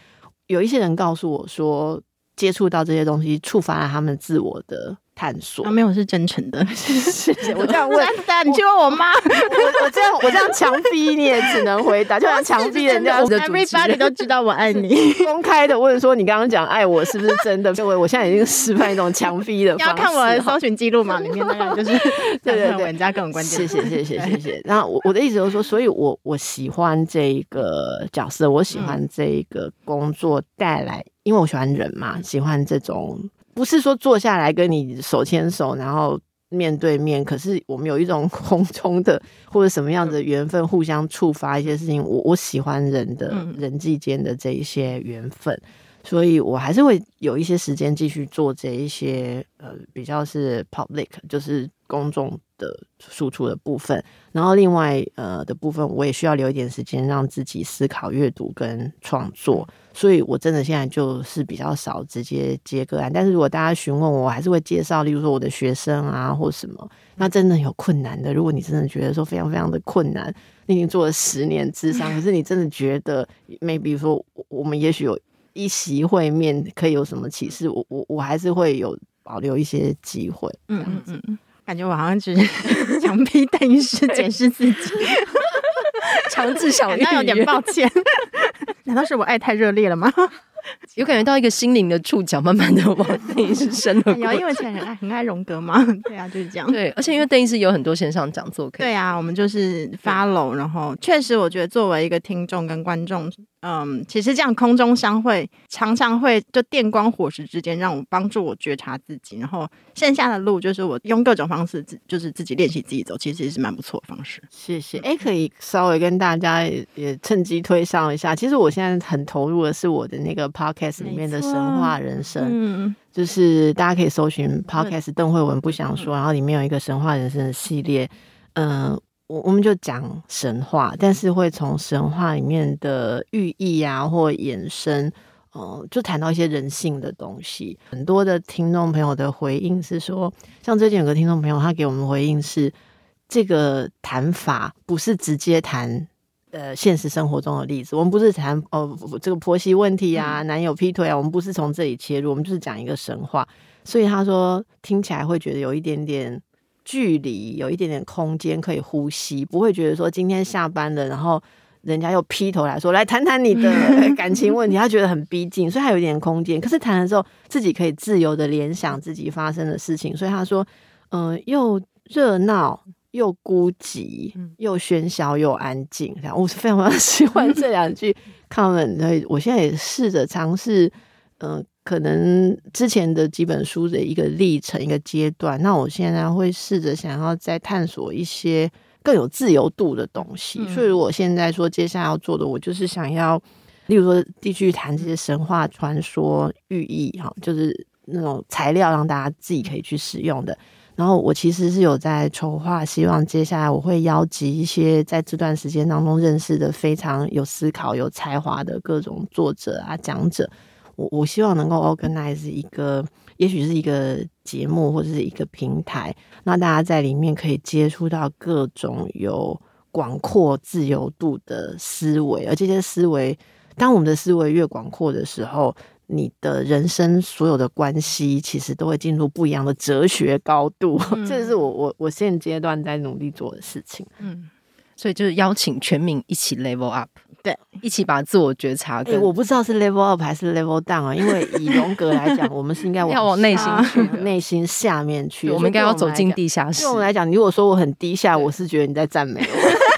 有一些人告诉我说。接触到这些东西，触发了他们自我的探索。啊，没有，是真诚的。谢谢。我这样问，你去问我妈。我我这样我这样强逼你也只能回答，就像强逼人家。Everybody 都知道我爱你。公开的问说，你刚刚讲爱我是不是真的？各位，我现在已经示范一种强逼的方式。要看我的搜寻记录嘛？里面那个就是 对对对，人家更关键。谢谢谢谢谢谢。然后我我的意思就是说，所以我我喜欢这一个角色，我喜欢这一个工作带来。因为我喜欢人嘛，喜欢这种不是说坐下来跟你手牵手，然后面对面，可是我们有一种空中的或者什么样的缘分，互相触发一些事情。我我喜欢人的人际间的这一些缘分，所以我还是会有一些时间继续做这一些呃比较是 public，就是公众的输出的部分。然后另外呃的部分，我也需要留一点时间让自己思考、阅读跟创作。所以，我真的现在就是比较少直接接个案，但是如果大家询问我，我还是会介绍，例如说我的学生啊，或什么。那真的有困难的，如果你真的觉得说非常非常的困难，你已经做了十年智商，可是你真的觉得，maybe 说我们也许有一席会面可以有什么启示，我我我还是会有保留一些机会。嗯嗯嗯，感觉我好像只是 强逼邓医师检视自己 强制小玉，那有点抱歉。难道是我爱太热烈了吗？有感觉到一个心灵的触角，慢慢的往邓医师深了。有，因为以前很爱很爱荣格嘛，对啊，就是这样。对，而且因为邓医师有很多线上讲座可以。对啊，我们就是 follow，然后确实，我觉得作为一个听众跟观众。嗯，其实这样空中相会，常常会就电光火石之间，让我帮助我觉察自己。然后剩下的路就是我用各种方式自就是自己练习自己走，其实也是蛮不错的方式。谢谢。哎，可以稍微跟大家也趁机推上一下。其实我现在很投入的是我的那个 podcast 里面的神话人生，嗯，就是大家可以搜寻 podcast 邓慧文不想说，然后里面有一个神话人生的系列，嗯。我我们就讲神话，但是会从神话里面的寓意啊，或衍生，嗯、呃，就谈到一些人性的东西。很多的听众朋友的回应是说，像最近有个听众朋友，他给我们回应是，这个谈法不是直接谈呃现实生活中的例子，我们不是谈哦这个婆媳问题啊，男友劈腿啊，我们不是从这里切入，我们就是讲一个神话。所以他说听起来会觉得有一点点。距离有一点点空间可以呼吸，不会觉得说今天下班了，然后人家又劈头来说来谈谈你的 感情问题，他觉得很逼近，所以他有一点空间。可是谈了之后，自己可以自由的联想自己发生的事情，所以他说，嗯、呃，又热闹又孤寂，又喧嚣又安静。这样，我是非常非常喜欢这两句 comment，所以我现在也试着尝试，嗯、呃。可能之前的几本书的一个历程、一个阶段，那我现在会试着想要再探索一些更有自由度的东西。嗯、所以，我现在说接下来要做的，我就是想要，例如说继续谈这些神话传说寓意，哈，就是那种材料让大家自己可以去使用的。然后，我其实是有在筹划，希望接下来我会邀集一些在这段时间当中认识的非常有思考、有才华的各种作者啊、讲者。我我希望能够 organize 一个，也许是一个节目或者是一个平台，那大家在里面可以接触到各种有广阔、自由度的思维，而这些思维，当我们的思维越广阔的时候，你的人生所有的关系，其实都会进入不一样的哲学高度。嗯、这是我我我现阶段在努力做的事情。嗯，所以就是邀请全民一起 level up，对，一起把自我觉察。哎，我不知道是 level up 还是 level down 啊，因为以荣格来讲，我们是应该要往内心去，内心下面去。我们应该要走进地下室。对我们来讲，你如果说我很低下，我是觉得你在赞美我。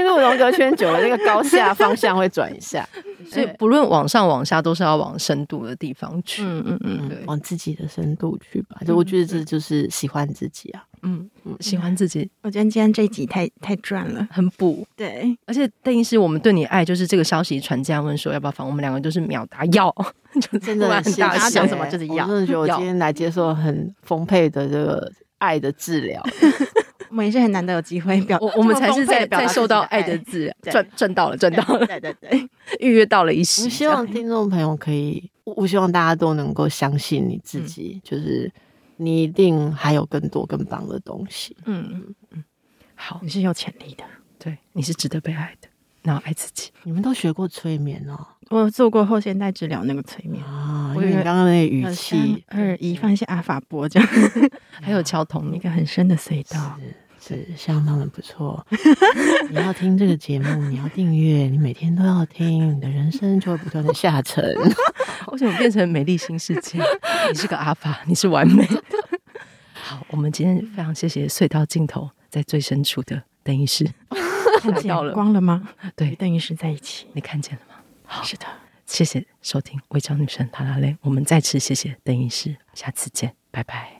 进入荣格圈久了，那个高下方向会转一下，所以不论往上往下，都是要往深度的地方去。嗯嗯嗯，对，往自己的深度去吧。就我觉得这就是喜欢自己啊。嗯嗯，喜欢自己。我觉得今天这一集太太赚了，很补。对，而且邓医师，我们对你爱就是这个消息传家问说要不要访，我们两个就是秒答要，就真的很大想什么就是要。我真的觉得我今天来接受很丰沛的这个爱的治疗。我们也是很难得有机会表，我我们才是在在受到爱的自然，赚赚到了，赚到了，对对对，预约到了一时。我希望听众朋友可以，我希望大家都能够相信你自己，就是你一定还有更多更棒的东西。嗯嗯嗯，好，你是有潜力的，对，你是值得被爱的，然后爱自己。你们都学过催眠哦？我做过后现代治疗那个催眠啊，因为你刚刚那个语气，二一放一些阿法波这样，还有敲铜，一个很深的隧道。是相当的不错，你要听这个节目，你要订阅，你每天都要听，你的人生就会不断的下沉。为什么变成美丽新世界？你是个阿法，你是完美的。好，我们今天非常谢谢隧道尽头在最深处的邓医师，看到了。光了吗？对，邓医师在一起，你看见了吗？好，是的，谢谢收听《微笑女神塔拉蕾》，我们再次谢谢邓医师，下次见，拜拜，拜